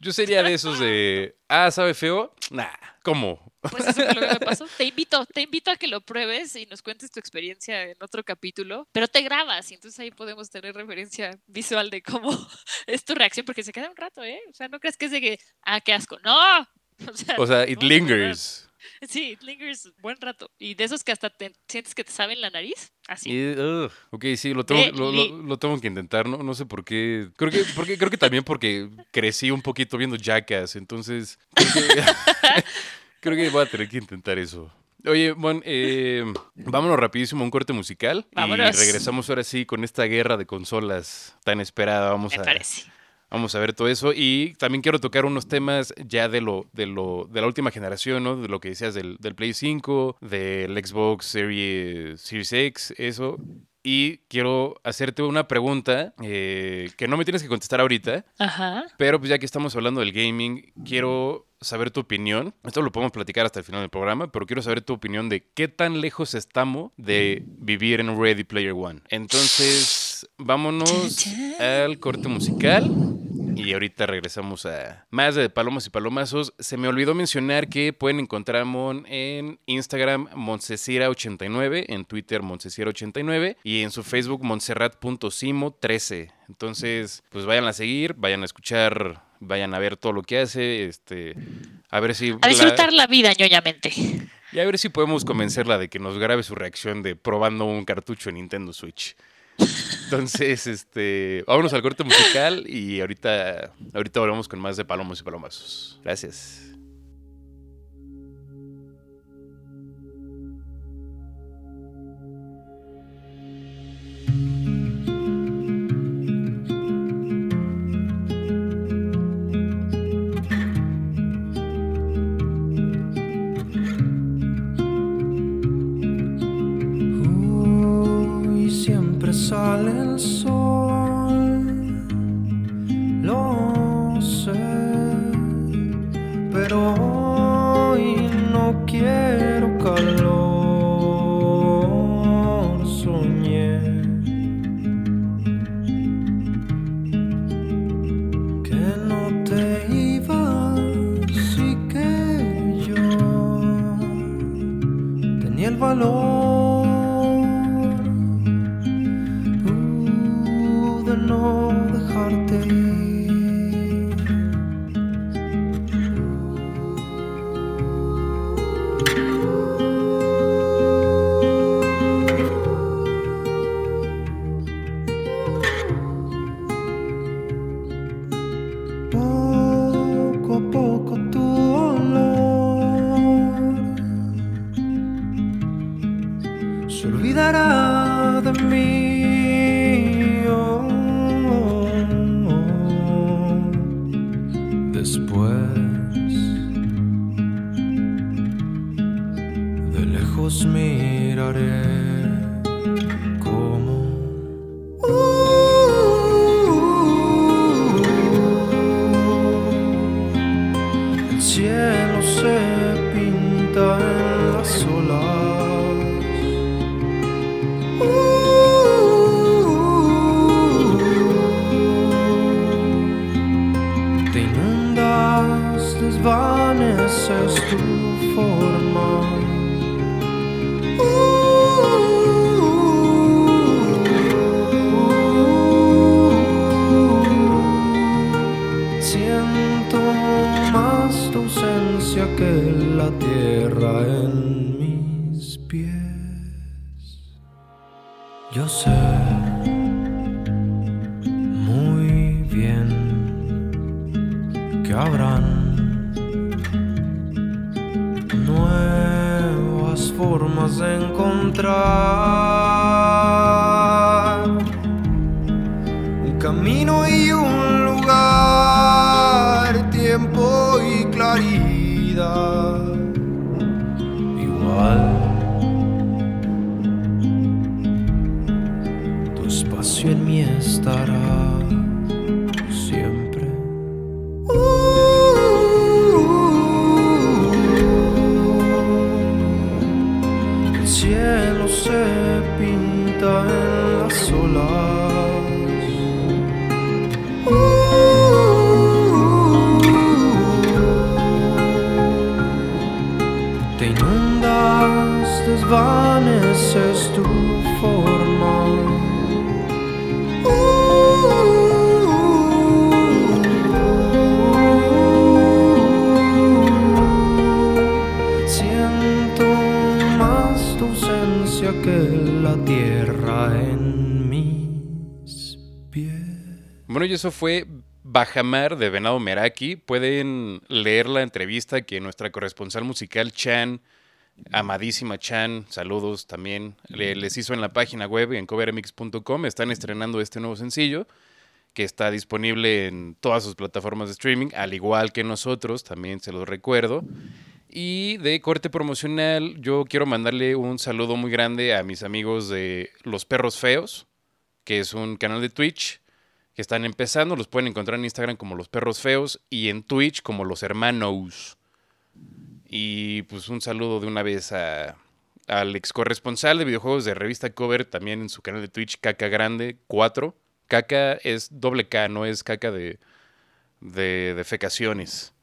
Yo sería de esos de, ah, ¿sabe feo? Nah, ¿cómo? Pues eso es lo que me pasó. Te invito, te invito a que lo pruebes y nos cuentes tu experiencia en otro capítulo, pero te grabas y entonces ahí podemos tener referencia visual de cómo es tu reacción, porque se queda un rato, ¿eh? O sea, no crees que es de que, ah, qué asco. No, O sea, it lingers. Sí, it lingers buen rato. Y de esos que hasta te, sientes que te saben la nariz, así. ok, sí, lo tengo, lo, tengo que intentar, ¿no? No sé por qué. Creo que, porque, creo que también porque crecí un poquito viendo Jackass, entonces creo que, voy a tener que intentar eso. Oye, bueno, eh, vámonos rapidísimo a un corte musical y regresamos ahora sí con esta guerra de consolas tan esperada. Vamos Me a, parece. Vamos a ver todo eso. Y también quiero tocar unos temas ya de lo, de lo, de la última generación, ¿no? De lo que decías del, del Play 5, del Xbox Series, Series X, eso. Y quiero hacerte una pregunta eh, que no me tienes que contestar ahorita. Ajá. Pero pues ya que estamos hablando del gaming, quiero saber tu opinión. Esto lo podemos platicar hasta el final del programa, pero quiero saber tu opinión de qué tan lejos estamos de vivir en Ready Player One. Entonces, vámonos al corte musical. Y ahorita regresamos a más de Palomas y Palomazos. Se me olvidó mencionar que pueden encontrar en Instagram Montesira89, en Twitter Montesira89 y en su Facebook Montserrat.simo13. Entonces, pues vayan a seguir, vayan a escuchar, vayan a ver todo lo que hace, este, a ver si... A disfrutar la, vida ñoñamente. Y a ver si podemos convencerla de que nos grabe su reacción de probando un cartucho en Nintendo Switch. Entonces, este, vámonos al corte musical y ahorita, ahorita volvemos con más de Palomos y Palomazos. Gracias. Mí estará fue Bajamar de Venado Meraki. Pueden leer la entrevista que nuestra corresponsal musical Chan, amadísima Chan, saludos también, le- les hizo en la página web en covermix.com. Están estrenando este nuevo sencillo que está disponible en todas sus plataformas de streaming, al igual que nosotros, también se los recuerdo. Y de corte promocional, yo quiero mandarle un saludo muy grande a mis amigos de Los Perros Feos, que es un canal de Twitch que están empezando. Los pueden encontrar en Instagram como Los Perros Feos y en Twitch como Los Hermanos. Y pues un saludo de una vez a, al ex corresponsal de videojuegos de revista Cover, también en su canal de Twitch, Caca Grande 4. Caca es doble K, no es caca de, de defecaciones.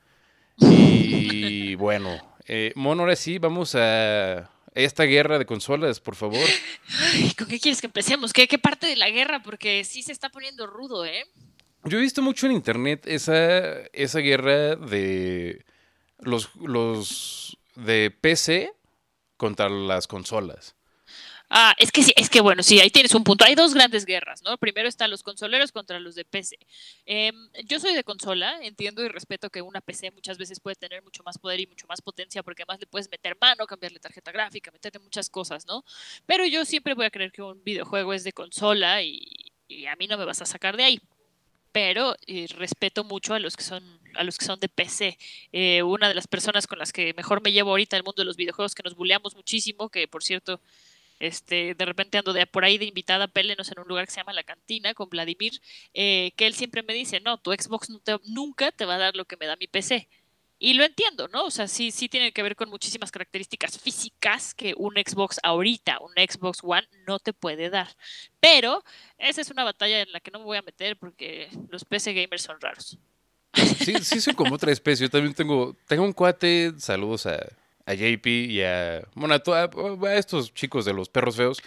Y bueno, eh, ahora sí, vamos a esta guerra de consolas, por favor. Ay, ¿Con qué quieres que empecemos? ¿Qué, ¿Qué parte de la guerra? Porque sí se está poniendo rudo, ¿eh? Yo he visto mucho en internet esa, esa guerra de los, los de PC contra las consolas. Ah, es que sí, es que bueno, sí, ahí tienes un punto. Hay dos grandes guerras, ¿no? Primero están los consoleros contra los de PC. Em, yo soy de consola, entiendo y respeto que una PC muchas veces puede tener mucho más poder y mucho más potencia porque además le puedes meter mano, cambiarle tarjeta gráfica, meterle muchas cosas, ¿no? Pero yo siempre voy a creer que un videojuego es de consola y, a mí no me vas a sacar de ahí. Pero eh, respeto mucho a los que son a los que son de PC. Eh, una de las personas con las que mejor me llevo ahorita en mundo de los videojuegos, que nos buleamos muchísimo, que por cierto este, de repente ando de por ahí de invitada Pélenos en un lugar que se llama La Cantina con Vladimir, eh, que él siempre me dice, no, tu Xbox nunca te va a dar lo que me da mi PC. Y lo entiendo, ¿no? O sea, sí, sí tiene que ver con muchísimas características físicas que un Xbox ahorita, un Xbox One, no te puede dar. Pero esa es una batalla en la que no me voy a meter porque los PC gamers son raros. Sí, sí soy como otra especie. Yo también tengo, tengo un cuate, saludos a, a JP y a, bueno, a, to- a- estos chicos de los perros feos,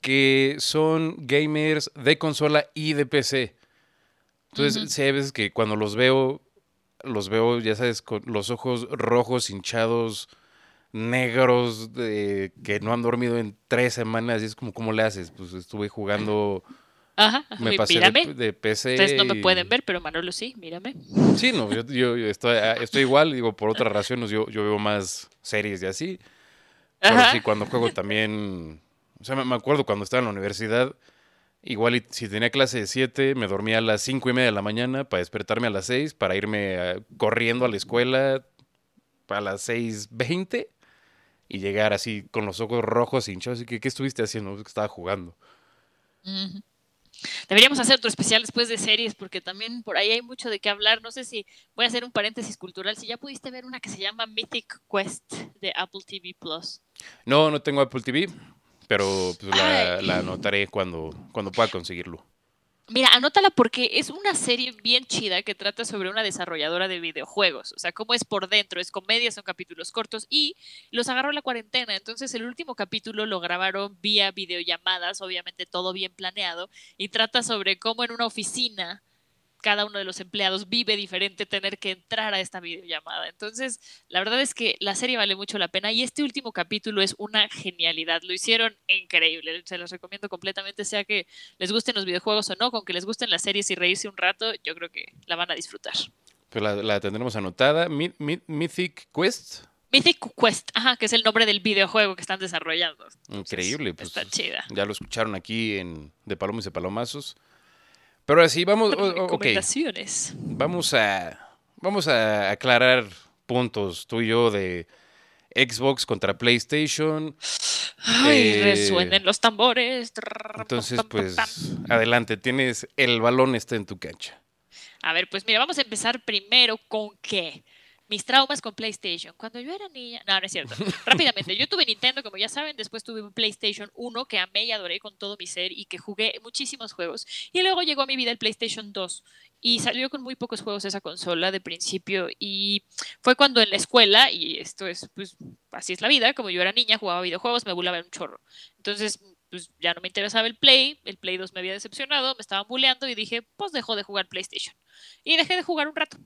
que son gamers de consola y de PC. Entonces, sí, hay veces que cuando los veo, los veo, ya sabes, con los ojos rojos, hinchados, negros, de, que no han dormido en tres semanas. Y es como, ¿cómo le haces? Pues estuve jugando, Ajá, me mí- pasé mírame. de, de PC. Ustedes no me y- pueden ver, pero Manolo sí, mírame. Sí, no, yo, yo- estoy, ah, estoy igual, digo, por otras razones, yo, yo veo más series y así. Pero Ajá. sí, cuando juego también, o sea, me, me acuerdo cuando estaba en la universidad, igual si tenía clase de 7, me dormía a las cinco y media de la mañana para despertarme a las 6, para irme ah, corriendo a la escuela a las 6.20 y llegar así con los ojos rojos hinchados. Y que, ¿Qué estuviste haciendo? "Pues que estaba jugando. Ujú. Deberíamos hacer otro especial después de series, porque también por ahí hay mucho de qué hablar. No sé si voy a hacer un paréntesis cultural. Si ya pudiste ver una que se llama Mythic Quest de Apple TV Plus. No, no tengo Apple TV, pero pues, la, la anotaré cuando, cuando pueda conseguirlo. Mira, anótala porque es una serie bien chida que trata sobre una desarrolladora de videojuegos. O sea, cómo es por dentro, es comedia, son capítulos cortos y los agarró la cuarentena. Entonces, el último capítulo lo grabaron vía videollamadas, obviamente todo bien planeado, y trata sobre cómo en una oficina cada uno de los empleados vive diferente tener que entrar a esta videollamada. Entonces, la verdad es que la serie vale mucho la pena y este último capítulo es una genialidad. Lo hicieron increíble. Se los recomiendo completamente, sea que les gusten los videojuegos o no, con que les gusten las series y reírse un rato, yo creo que la van a disfrutar. Pues la, la tendremos anotada. Mythic Quest. Mythic Quest, ajá, que es el nombre del videojuego que están desarrollando. Increíble, pues. Está chida. Ya lo escucharon aquí en De Palomas y Palomazos. Pero ahora sí, vamos. Vamos a. Vamos a aclarar puntos tú y yo de Xbox contra PlayStation. Ay, Eh, resuenen los tambores. Entonces, pues, adelante, tienes el balón está en tu cancha. A ver, pues mira, vamos a empezar primero con qué. Mis traumas con PlayStation. Cuando yo era niña. No, no es cierto. Rápidamente, yo tuve Nintendo, como ya saben, después tuve un PlayStation 1 que amé y adoré con todo mi ser y que jugué muchísimos juegos. Y luego llegó a mi vida el PlayStation 2 y salió con muy pocos juegos esa consola de principio. Y fue cuando en la escuela, y esto es, pues, así es la vida, como yo era niña, jugaba videojuegos, me bulaba un chorro. Entonces, pues ya no me interesaba el Play, el Play 2 me había decepcionado, me estaban bulleando y dije, pues dejo de jugar PlayStation. Y dejé de jugar un rato.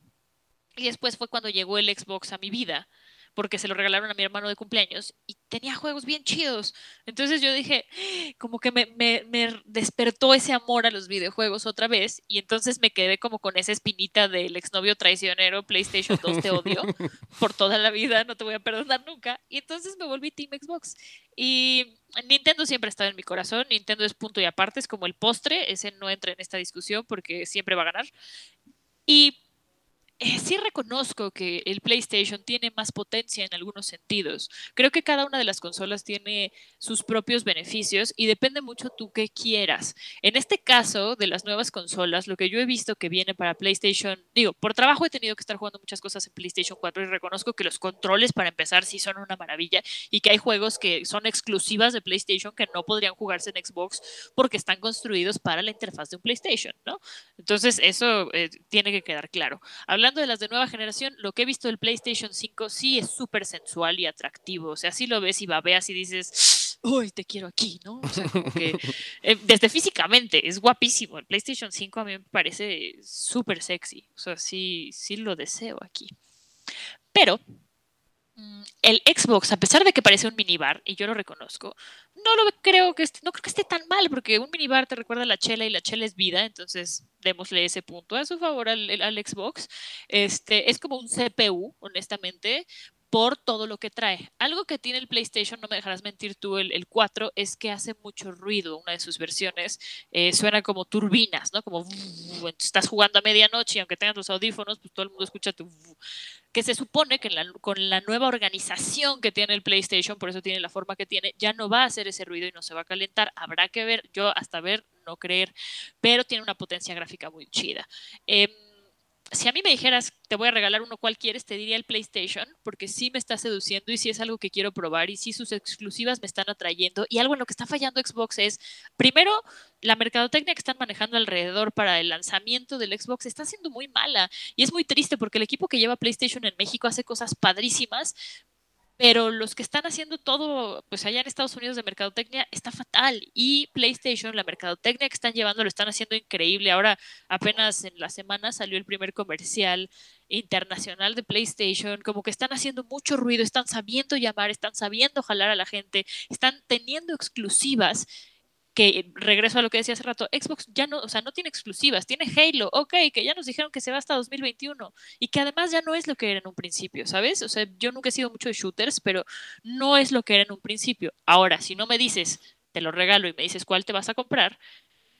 Y después fue cuando llegó el Xbox a mi vida, porque se lo regalaron a mi hermano de cumpleaños y tenía juegos bien chidos. Entonces yo dije, como que me, me- me despertó ese amor a los videojuegos otra vez y entonces me quedé como con esa espinita del exnovio traicionero, PlayStation 2 te odio por toda la vida, no te voy a perdonar nunca. Y entonces me volví Team Xbox. Y Nintendo siempre ha estado en mi corazón, Nintendo es punto y aparte, es como el postre, ese no entra en esta discusión porque siempre va a ganar. Y eh, sí reconozco que el PlayStation tiene más potencia en algunos sentidos. Creo que cada una de las consolas tiene sus propios beneficios y depende mucho tú qué quieras. En este caso de las nuevas consolas, lo que yo he visto que viene para PlayStation, digo, por trabajo he tenido que estar jugando muchas cosas en PlayStation 4 y reconozco que los controles para empezar sí son una maravilla y que hay juegos que son exclusivas de PlayStation que no podrían jugarse en Xbox porque están construidos para la interfaz de un PlayStation, ¿no? Entonces eso eh, tiene que quedar claro. Hablando de las de nueva generación, lo que he visto del PlayStation 5 sí es súper sensual y atractivo. O sea, sí lo ves y babeas y dices, uy, te quiero aquí, ¿no? Eh, desde físicamente es guapísimo. El PlayStation 5 a mí me parece súper sexy. O sea, sí, sí lo deseo aquí. Pero el Xbox, a pesar de que parece un minibar, y yo lo reconozco, no lo creo que esté, no creo que esté tan mal, porque un minibar te recuerda la chela y la chela es vida, entonces démosle ese punto a su favor al, al Xbox. Este, es como un CPU, honestamente, por todo lo que trae. Algo que tiene el PlayStation, no me dejarás mentir tú, el, el 4, es que hace mucho ruido. Una de sus versiones eh, suena como turbinas, ¿no? Como estás jugando a medianoche y aunque tengas los audífonos, pues todo el mundo escucha tu que se supone que la, con la nueva organización que tiene el PlayStation, por eso tiene la forma que tiene, ya no va a hacer ese ruido y no se va a calentar. Habrá que ver, yo hasta ver, no creer, pero tiene una potencia gráfica muy chida. Eh, si a mí me dijeras, te voy a regalar uno cual quieres, te diría el PlayStation, porque sí me está seduciendo y sí es algo que quiero probar y sí sus exclusivas me están atrayendo. Y algo en lo que está fallando Xbox es, primero, la mercadotecnia que están manejando alrededor para el lanzamiento del Xbox está siendo muy mala y es muy triste porque el equipo que lleva PlayStation en México hace cosas padrísimas, pero los que están haciendo todo, pues allá en Estados Unidos de mercadotecnia, está fatal. Y PlayStation, la mercadotecnia que están llevando, lo están haciendo increíble. Ahora, apenas en la semana salió el primer comercial internacional de PlayStation, como que están haciendo mucho ruido, están sabiendo llamar, están sabiendo jalar a la gente, están teniendo exclusivas que regreso a lo que decía hace rato, Xbox ya no, o sea, no tiene exclusivas, tiene Halo, ok, que ya nos dijeron que se va hasta 2021 y que además ya no es lo que era en un principio, ¿sabes? O sea, yo nunca he sido mucho de shooters, pero no es lo que era en un principio. Ahora, si no me dices, te lo regalo y me dices cuál te vas a comprar,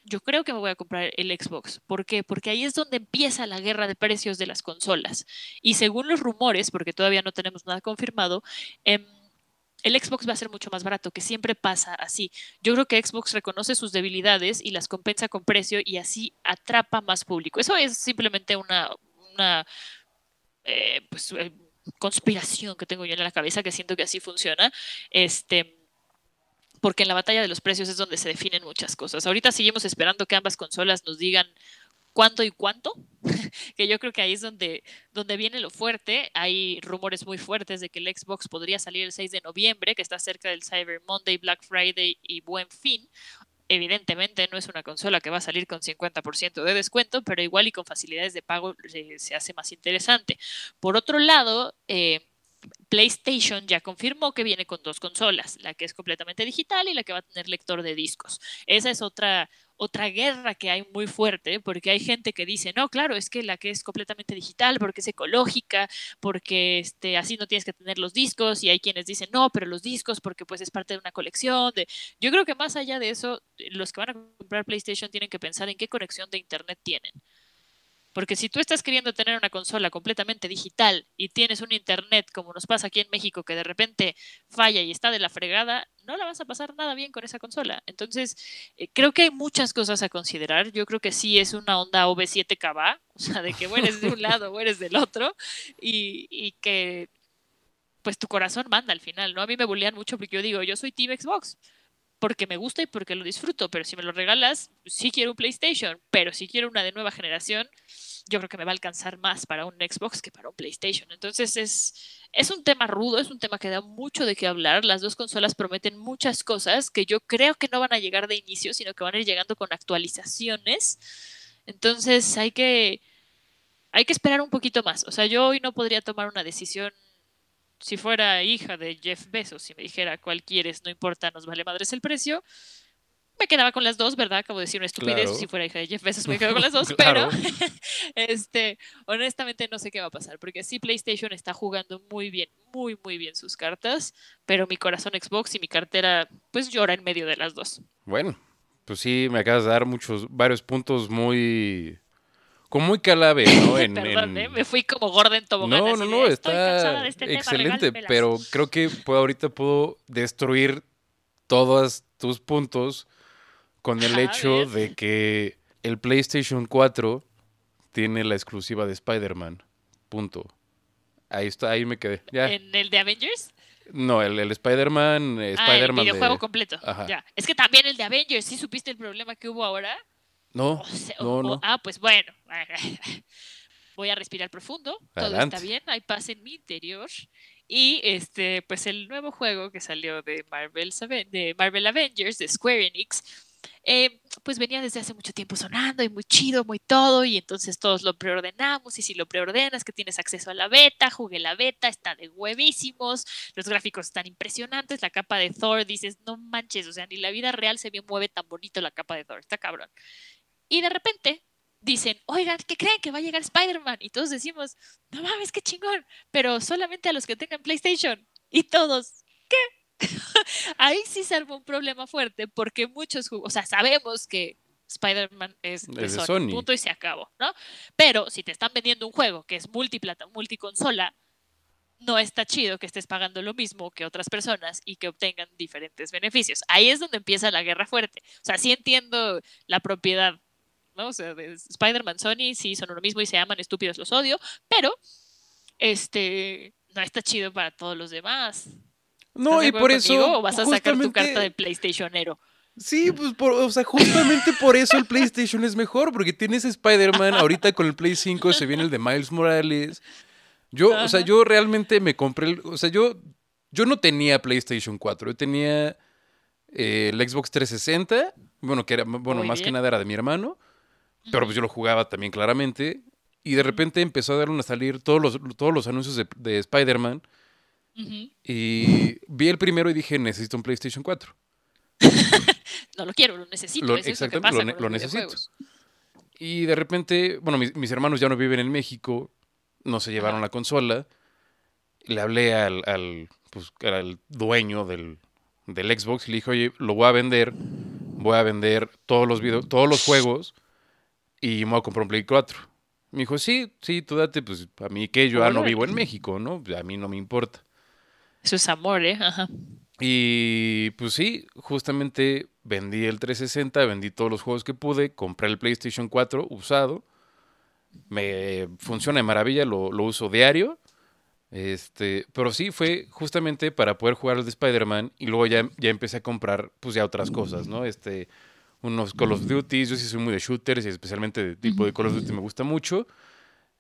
yo creo que me voy a comprar el Xbox. ¿Por qué? Porque ahí es donde empieza la guerra de precios de las consolas. Y según los rumores, porque todavía no tenemos nada confirmado, eh, el Xbox va a ser mucho más barato, que siempre pasa así. Yo creo que Xbox reconoce sus debilidades y las compensa con precio y así atrapa más público. Eso es simplemente una, una eh, pues, eh, conspiración que tengo yo en la cabeza, que siento que así funciona. Este, porque en la batalla de los precios es donde se definen muchas cosas. Ahorita seguimos esperando que ambas consolas nos digan cuánto y cuánto, que yo creo que ahí es donde, donde viene lo fuerte. Hay rumores muy fuertes de que el Xbox podría salir el 6 de noviembre, que está cerca del Cyber Monday, Black Friday y Buen Fin. Evidentemente no es una consola que va a salir con 50% de descuento, pero igual y con facilidades de pago se, se hace más interesante. Por otro lado, eh, PlayStation ya confirmó que viene con dos consolas, la que es completamente digital y la que va a tener lector de discos. Esa es otra, otra guerra que hay muy fuerte, porque hay gente que dice, no, claro, es que la que es completamente digital, porque es ecológica, porque este, así no tienes que tener los discos, y hay quienes dicen, no, pero los discos, porque pues es parte de una colección. De... Yo creo que más allá de eso, los que van a comprar PlayStation tienen que pensar en qué conexión de Internet tienen. Porque si tú estás queriendo tener una consola completamente digital y tienes un internet como nos pasa aquí en México que de repente falla y está de la fregada, no la vas a pasar nada bien con esa consola. Entonces, eh, creo que hay muchas cosas a considerar. Yo creo que sí es una onda OV7KB, o sea, de que eres de un lado o eres del otro y, y que pues tu corazón manda al final, ¿no? A mí me bullean mucho porque yo digo, yo soy Team Xbox porque me gusta y porque lo disfruto, pero si me lo regalas, sí quiero un PlayStation, pero si quiero una de nueva generación, yo creo que me va a alcanzar más para un Xbox que para un PlayStation. Entonces es, es un tema rudo, es un tema que da mucho de qué hablar. Las dos consolas prometen muchas cosas que yo creo que no van a llegar de inicio, sino que van a ir llegando con actualizaciones. Entonces hay que, hay que esperar un poquito más. O sea, yo hoy no podría tomar una decisión si fuera hija de Jeff Bezos, si me dijera cuál quieres, no importa, nos vale madres el precio me quedaba con las dos, ¿verdad? Acabo de decir una estupidez. Si fuera hija de Jeff Bezos, me quedo con las dos. Pero, este, honestamente, no sé qué va a pasar. Porque sí, PlayStation está jugando muy bien, muy, muy bien sus cartas. Pero mi corazón Xbox y mi cartera, pues llora en medio de las dos. Bueno, pues sí, me acabas de dar muchos, varios puntos muy. Como muy calabe, ¿no? En, Perdón, ¿eh? me fui como gorda en tobogán. No, no, no, está este excelente, pero creo que puedo, ahorita puedo destruir todos tus puntos con el hecho de que el PlayStation 4 tiene la exclusiva de Spider-Man. Punto. Ahí está, ahí me quedé. ¿En el de Avengers? No, el, Spider-Man. Eh, ah, el videojuego completo. Ya. Es que también el de Avengers, ¿sí supiste el problema que hubo ahora? No. no, no. ah, pues bueno. Voy a respirar profundo. Todo está bien. Hay paz en mi interior. Y este, pues el nuevo juego que salió de Marvel, de Marvel Avengers, de Square Enix, eh, pues venía desde hace mucho tiempo sonando y muy chido, muy todo, y entonces todos lo preordenamos, y si lo preordenas, que tienes acceso a la beta, jugué la beta, está de huevísimos, los gráficos están impresionantes, la capa de Thor, dices, no manches, o sea, ni la vida real se me mueve tan bonito la capa de Thor, está cabrón. Y de repente dicen, oigan, ¿qué creen que va a llegar Spider-Man? Y todos decimos, no mames, qué chingón, pero solamente a los que tengan PlayStation. Y todos, ¿qué? Ahí sí se armó un problema fuerte porque muchos, o sea, sabemos que Spider-Man es de, Sony, punto y se acabó, ¿no? Pero si te están vendiendo un juego que es multiplata, multiconsola, no está chido que estés pagando lo mismo que otras personas y que obtengan diferentes beneficios. Ahí es donde empieza la guerra fuerte. O sea, sí entiendo la propiedad, ¿no? O sea, Spider-Man, Sony, sí son uno mismo y se llaman estúpidos, los odio, pero este no está chido para todos los demás. No, y por eso. ¿O vas a sacar tu carta de PlayStationero? Sí, pues, o sea, justamente por eso el PlayStation es mejor, porque tienes Spider-Man, ahorita con el Play 5 se viene el de Miles Morales. Yo, o sea, yo realmente me compré, el, o sea, yo, yo no tenía PlayStation 4, yo tenía eh, el Xbox 360, bueno, que era, bueno, más que nada era de mi hermano, pero pues yo lo jugaba también claramente, y de repente empezó a darle a salir todos los, todos los anuncios de, de Spider-Man, y vi el primero y dije, necesito un PlayStation 4. no lo quiero, lo necesito. exactamente, lo, necesito. Y de repente, bueno, mis, hermanos ya no viven en México, no se llevaron la consola. Le hablé al, al, pues, al dueño del, del, Xbox y le dije, oye, lo voy a vender, voy a vender todos los, video, todos los juegos y me voy a comprar un Play 4. Me dijo, sí, sí, tú date, pues a mí que yo ya no vivo en México, ¿no? A mí no me importa. Eso es amor, ¿eh? Ajá. Y pues sí, justamente vendí el 360, vendí todos los juegos que pude, compré el PlayStation 4 usado, me funciona de maravilla, lo, uso diario Este, pero sí, fue justamente para poder jugar al de Spider-Man y luego ya, ya empecé a comprar pues ya otras cosas, ¿no? Este, unos Call of Duty, yo sí soy muy de shooters y especialmente de tipo de Call of Duty me gusta mucho.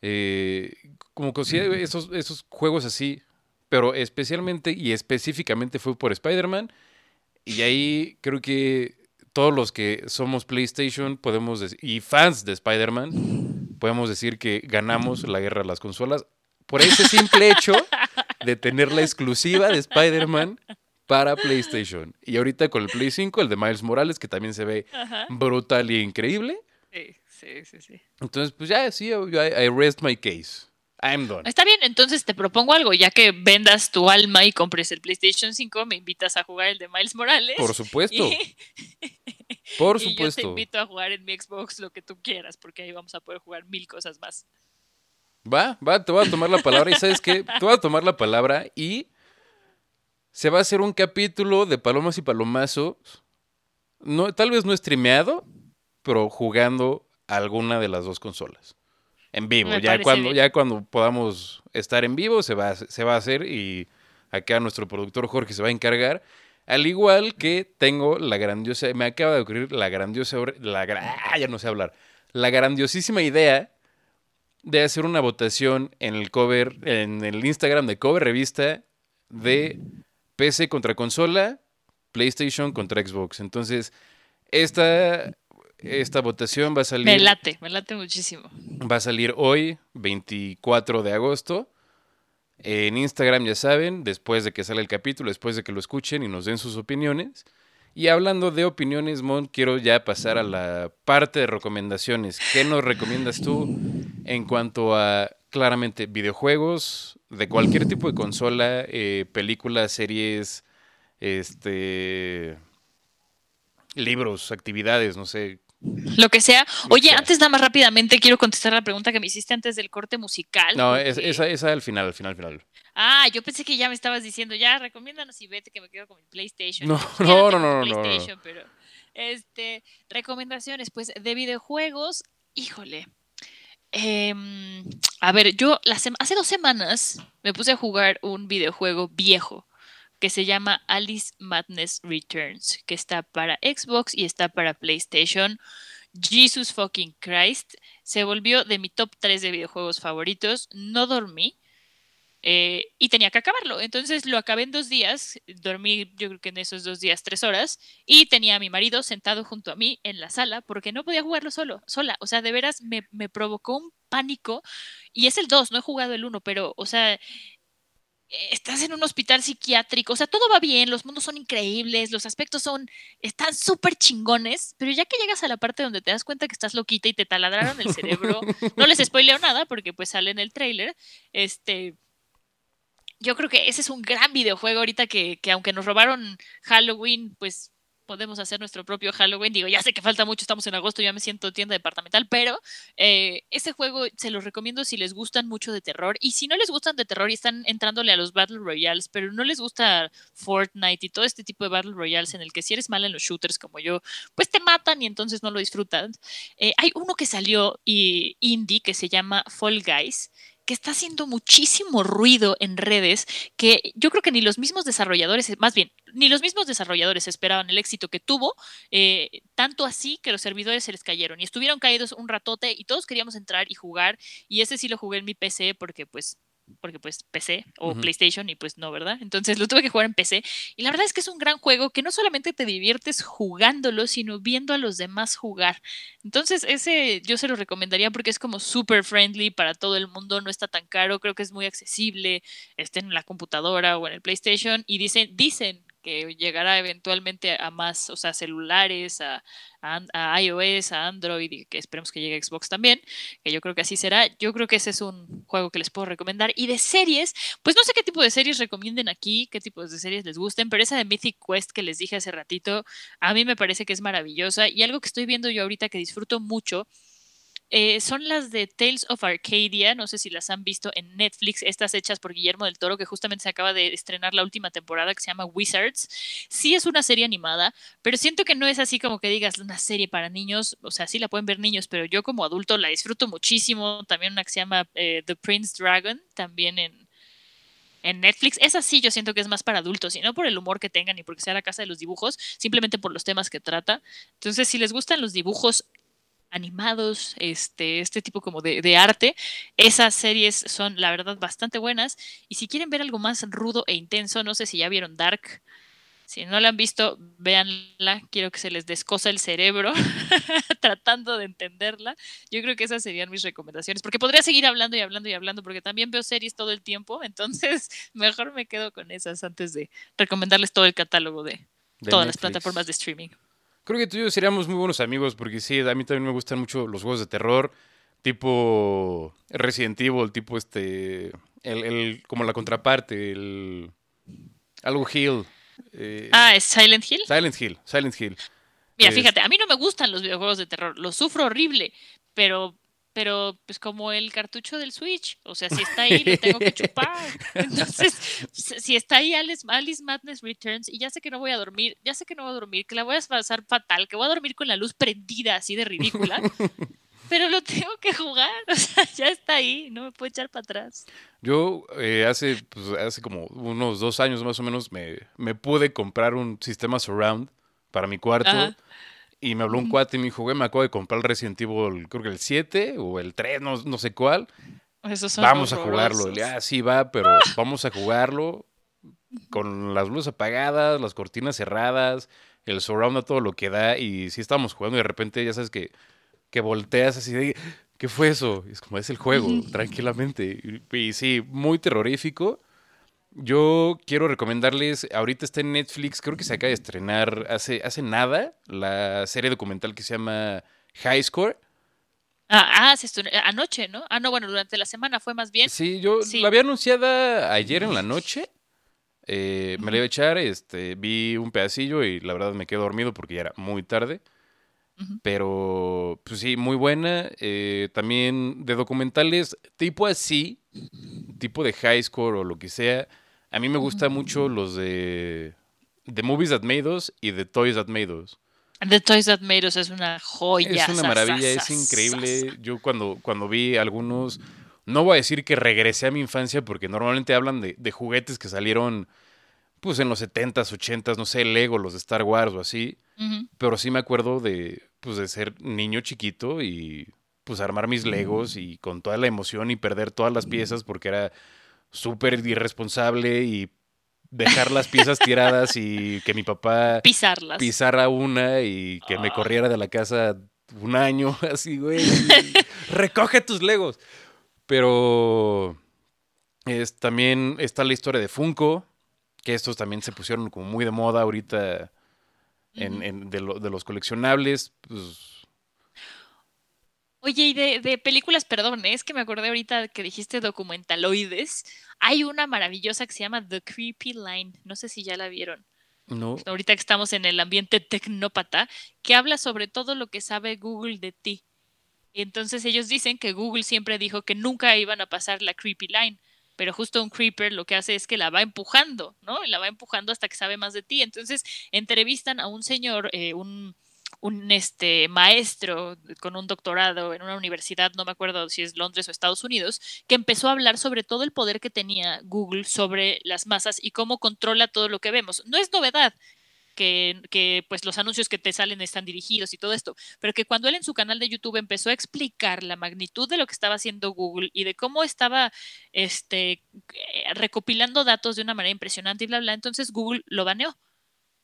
Eh, como que sí, esos, esos juegos así, pero especialmente y específicamente fue por Spider-Man. Y ahí creo que todos los que somos PlayStation podemos y fans de Spider-Man, podemos decir que ganamos la guerra de las consolas por ese simple hecho de tener la exclusiva de Spider-Man para PlayStation. Y ahorita con el Play 5, el de Miles Morales, que también se ve Ajá. brutal y increíble. Sí, sí, sí, sí. Entonces, pues ya, sí, I, I rest my case. I'm done. Está bien, entonces te propongo algo, ya que vendas tu alma y compres el PlayStation 5, me invitas a jugar el de Miles Morales. Por supuesto, Y, por y yo te supuesto. invito a jugar en mi Xbox lo que tú quieras, porque ahí vamos a poder jugar mil cosas más. Va, va, te voy a tomar la palabra. Y sabes qué, te voy a tomar la palabra y se va a hacer un capítulo de Palomas y Palomazos. No, tal vez no streameado, pero jugando alguna de las dos consolas. En vivo. Me Ya cuando, bien. ya cuando podamos estar en vivo se va, a- se va a hacer y acá nuestro productor Jorge se va a encargar. Al igual que tengo la grandiosa, me acaba de ocurrir la grandiosa, la, ah, ya no sé hablar, la grandiosísima idea de hacer una votación en el cover, en el Instagram de Cover Revista de PC contra consola, PlayStation contra Xbox. Entonces, esta, esta votación va a salir, Me late, me late muchísimo. va a salir hoy, 24 de agosto. En Instagram, ya saben, después de que sale el capítulo, después de que lo escuchen y nos den sus opiniones. Y hablando de opiniones, Mon, quiero ya pasar a la parte de recomendaciones. ¿Qué nos recomiendas tú en cuanto a, claramente, videojuegos de cualquier tipo de consola, eh, películas, series, este, libros, actividades, no sé? Lo que sea. Oye, sea. antes nada más rápidamente quiero contestar la pregunta que me hiciste antes del corte musical. No, es- porque- esa, esa al final, al final, al final. Ah, yo pensé que ya me estabas diciendo, ya, recomiéndanos y vete que me quedo con mi PlayStation. No, no, no, no, no, Pero, este, recomendaciones, pues, de videojuegos, híjole. Em, a ver, yo hace dos semanas me puse a jugar un videojuego viejo que se llama Alice Madness Returns, que está para Xbox y está para PlayStation. Jesus fucking Christ. Se volvió de mi top 3 de videojuegos favoritos. No dormí. Eh, y tenía que acabarlo. Entonces lo acabé en dos días. Dormí, yo creo que en esos dos días, tres horas. Y tenía a mi marido sentado junto a mí en la sala porque no podía jugarlo solo, sola. O sea, de veras me, me provocó un pánico. Y es el 2, no he jugado el 1, pero, o sea, eh, estás en un hospital psiquiátrico, o sea, todo va bien, los mundos son increíbles, los aspectos son, están súper chingones, pero ya que llegas a la parte donde te das cuenta que estás loquita y te taladraron el cerebro, no les spoileo nada porque pues sale en el tráiler, este, yo creo que ese es un gran videojuego ahorita que, que aunque nos robaron Halloween, pues podemos hacer nuestro propio Halloween. Digo, ya sé que falta mucho, estamos en agosto, ya me siento tienda departamental, pero eh, ese juego se los recomiendo si les gustan mucho de terror. Y si no les gustan de terror y están entrándole a los Battle Royales, pero no les gusta Fortnite y todo este tipo de Battle Royales en el que si eres mal en los shooters como yo, pues te matan y entonces no lo disfrutan. Eh, hay uno que salió indie que se llama Fall Guys que está haciendo muchísimo ruido en redes, que yo creo que ni los mismos desarrolladores, más bien, ni los mismos desarrolladores esperaban el éxito que tuvo, eh, tanto así que los servidores se les cayeron y estuvieron caídos un ratote y todos queríamos entrar y jugar, y ese sí lo jugué en mi PC porque pues porque pues PC o. PlayStation y pues no, ¿verdad? Entonces lo tuve que jugar en PC y la verdad es que es un gran juego que no solamente te diviertes jugándolo, sino viendo a los demás jugar. Entonces ese yo se lo recomendaría porque es como super friendly para todo el mundo, no está tan caro, creo que es muy accesible, esté en la computadora o en el PlayStation y dicen, dicen que llegará eventualmente a más, o sea, celulares, a, a, iOS, a Android y que esperemos que llegue a Xbox también, que yo creo que así será. Yo creo que ese es un juego que les puedo recomendar. Y de series, pues no sé qué tipo de series recomienden aquí, qué tipos de series les gusten, pero esa de Mythic Quest que les dije hace ratito, a mí me parece que es maravillosa y algo que estoy viendo yo ahorita que disfruto mucho. Eh, son las de Tales of Arcadia, no sé si las han visto en Netflix, estas hechas por Guillermo del Toro, que justamente se acaba de estrenar la última temporada que se llama Wizards. Sí es una serie animada, pero siento que no es así como que digas una serie para niños, o sea, sí la pueden ver niños, pero yo como adulto la disfruto muchísimo. También una que se llama eh, The Prince Dragon, también en, en Netflix. Esa sí yo siento que es más para adultos, y no por el humor que tengan ni porque sea la casa de los dibujos, simplemente por los temas que trata. Entonces, si les gustan los dibujos animados, este, este tipo como de, de, arte. Esas series son, la verdad, bastante buenas. Y si quieren ver algo más rudo e intenso, no sé si ya vieron Dark. Si no la han visto, véanla. Quiero que se les descosa el cerebro tratando de entenderla. Yo creo que esas serían mis recomendaciones. Porque podría seguir hablando y hablando y hablando, porque también veo series todo el tiempo. Entonces, mejor me quedo con esas antes de recomendarles todo el catálogo de, de todas Netflix. las plataformas de streaming. Creo que tú y yo seríamos muy buenos amigos, porque sí, a mí también me gustan mucho los juegos de terror, tipo Resident Evil, tipo este, el, el como la contraparte, el algo Hill. Eh, ah, ¿es Silent Hill? Silent Hill, Silent Hill. Mira, fíjate, a mí no me gustan los videojuegos de terror, los sufro horrible, pero pero pues como el cartucho del Switch, o sea, si está ahí, lo tengo que chupar. Entonces, si está ahí Alice, Alice, Madness Returns y ya sé que no voy a dormir, ya sé que no voy a dormir, que la voy a pasar fatal, que voy a dormir con la luz prendida así de ridícula, pero lo tengo que jugar, o sea, ya está ahí, no me puedo echar para atrás. Yo eh, hace, pues, hace como unos dos años más o menos me, me pude comprar un sistema surround para mi cuarto. Ajá. Y me habló un cuate y me dijo, güey, me acabo de comprar el Resident Evil, creo que el 7 o el 3, no, no sé cuál. vamos a jugarlo. Le, ah, sí, va, pero vamos a jugarlo con las luces apagadas, las cortinas cerradas, el surround a todo lo que da. Y sí estábamos jugando y de repente ya sabes que, que volteas así de, ¿qué fue eso? Y es como, es el juego, tranquilamente. Y, y sí, muy terrorífico. Yo quiero recomendarles, ahorita está en Netflix, creo que se acaba de estrenar hace, hace nada, la serie documental que se llama High Score. Ah, ah se estrenó anoche, ¿no? Ah, no, bueno, durante la semana fue más bien. Sí, yo la había anunciada ayer en la noche. Eh, me la iba a echar, este, vi un pedacillo y la verdad me quedé dormido porque ya era muy tarde. Pero, pues sí, muy buena. Eh, también de documentales tipo así, tipo de high score o lo que sea a mí me gustan mucho los de The Movies That Made Us y The Toys That Made Us. The Toys That Made Us es una joya. Es una maravilla, es increíble. Yo cuando, cuando vi algunos, no voy a decir que regresé a mi infancia porque normalmente hablan de, de juguetes que salieron pues en los 70s, 80s, no sé, Lego, los de Star Wars o así. Pero sí me acuerdo de, pues, de ser niño chiquito y pues armar mis Legos y con toda la emoción y perder todas las piezas porque era súper irresponsable y dejar las piezas tiradas y que mi papá pisarlas. pisara una y que me corriera de la casa un año así güey. Recoge tus legos. Pero es, también está la historia de Funko que estos también se pusieron como muy de moda ahorita en, en de, lo, de, los coleccionables pues Oye, y de, de, películas, perdón, ¿eh? es que me acordé ahorita que dijiste documentaloides. Hay una maravillosa que se llama The Creepy Line. No sé si ya la vieron. No. Ahorita que estamos en el ambiente tecnópata, que habla sobre todo lo que sabe Google de ti. Entonces ellos dicen que Google siempre dijo que nunca iban a pasar la Creepy Line, pero justo un creeper lo que hace es que la va empujando, ¿no? Y la va empujando hasta que sabe más de ti. Entonces entrevistan a un señor, eh, un un este, maestro con un doctorado en una universidad, no me acuerdo si es Londres o Estados Unidos, que empezó a hablar sobre todo el poder que tenía Google sobre las masas y cómo controla todo lo que vemos. No es novedad que, que, pues los anuncios que te salen están dirigidos y todo esto, pero que cuando él en su canal de YouTube empezó a explicar la magnitud de lo que estaba haciendo Google y de cómo estaba este, eh, recopilando datos de una manera impresionante y bla, bla, entonces Google lo baneó.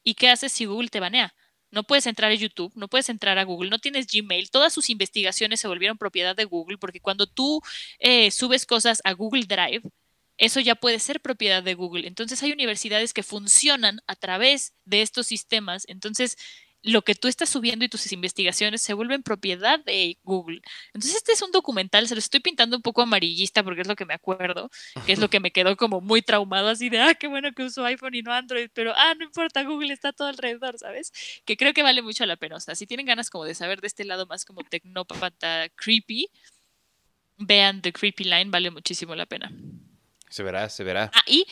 ¿Y qué haces si Google te banea? No puedes entrar a YouTube, no puedes entrar a Google, no tienes Gmail, todas sus investigaciones se volvieron propiedad de Google porque cuando tú eh, subes cosas a Google Drive, eso ya puede ser propiedad de Google. Entonces hay universidades que funcionan a través de estos sistemas. Entonces lo que tú estás subiendo y tus investigaciones se vuelven propiedad de Google. Entonces este es un documental, se lo estoy pintando un poco amarillista porque es lo que me acuerdo, que es lo que me quedó como muy traumado así de, ah, qué bueno que uso iPhone y no Android, pero, ah, no importa, Google está todo alrededor, ¿sabes? Que creo que vale mucho la pena. O sea, si tienen ganas como de saber de este lado más como tecnópata creepy, vean The Creepy Line, vale muchísimo la pena. Se verá, se verá. Ah, y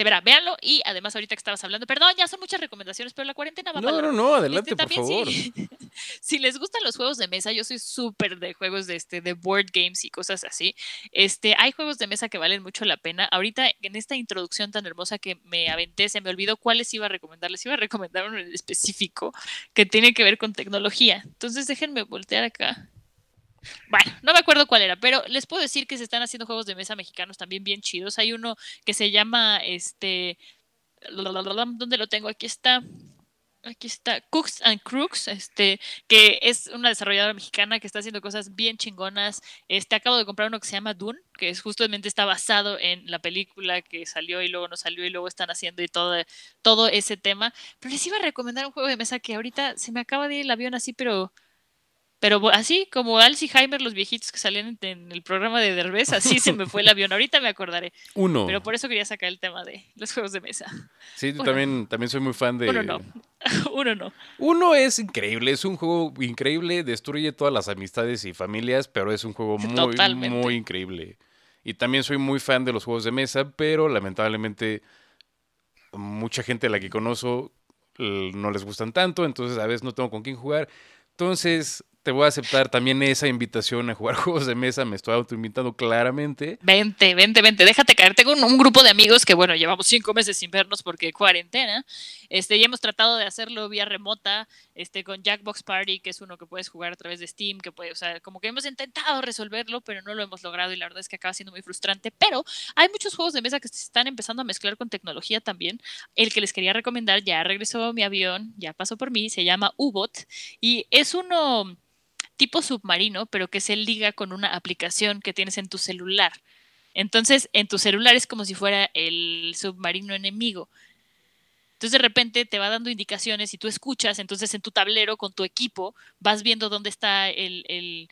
de verá, véanlo y además ahorita que estabas hablando, perdón, ya son muchas recomendaciones, pero la cuarentena va No, para no, no, Este, adelante, por también favor. Si, si les gustan los juegos de mesa, yo soy súper de juegos de este de board games y cosas así. Este, hay juegos de mesa que valen mucho la pena. Ahorita en esta introducción tan hermosa que me aventé, se me olvidó cuáles iba a recomendar. Les iba a recomendar uno en específico que tiene que ver con tecnología. Entonces déjenme voltear acá. Bueno, no me acuerdo cuál era, pero les puedo decir que se están haciendo juegos de mesa mexicanos también bien chidos. Hay uno que se llama este ¿Dónde lo tengo? Aquí está. Aquí está. Cooks and Crooks, este, que es una desarrolladora mexicana que está haciendo cosas bien chingonas. Este, acabo de comprar uno que se llama Dune, que es justamente está basado en la película que salió y luego no salió y luego están haciendo y todo, todo ese tema. Pero les iba a recomendar un juego de mesa que ahorita se me acaba de ir el avión así, pero pero así como Alzheimer, los viejitos que salían en, el programa de Derbez, así se me fue el avión. Ahorita me acordaré. Uno. Pero por eso quería sacar el tema de los juegos de mesa. Sí, yo también, también soy muy fan de. Uno no. Uno no. Uno es increíble, es un juego increíble, destruye todas las amistades y familias, pero es un juego muy, Totalmente. muy increíble. Y también soy muy fan de los juegos de mesa, pero lamentablemente mucha gente a la que conozco no les gustan tanto, entonces a veces no tengo con quién jugar. Entonces te voy a aceptar también esa invitación a jugar juegos de mesa, me estoy autoinvitando claramente. Vente, vente, vente, déjate caer. Tengo un, un grupo de amigos que, bueno, llevamos cinco meses sin vernos porque cuarentena. Este, y hemos tratado de hacerlo vía remota, este, con Jackbox Party, que es uno que puedes jugar a través de Steam, que puede, o sea, como que hemos intentado resolverlo, pero no lo hemos logrado y la verdad es que acaba siendo muy frustrante. Pero hay muchos juegos de mesa que se están empezando a mezclar con tecnología también. El que les quería recomendar ya regresó mi avión, ya pasó por mí, se llama U-Bot y es uno tipo submarino, pero que se liga con una aplicación que tienes en tu celular. Entonces, en tu celular es como si fuera el submarino enemigo. Entonces, de repente te va dando indicaciones y tú escuchas, entonces en tu tablero con tu equipo vas viendo dónde está el, el,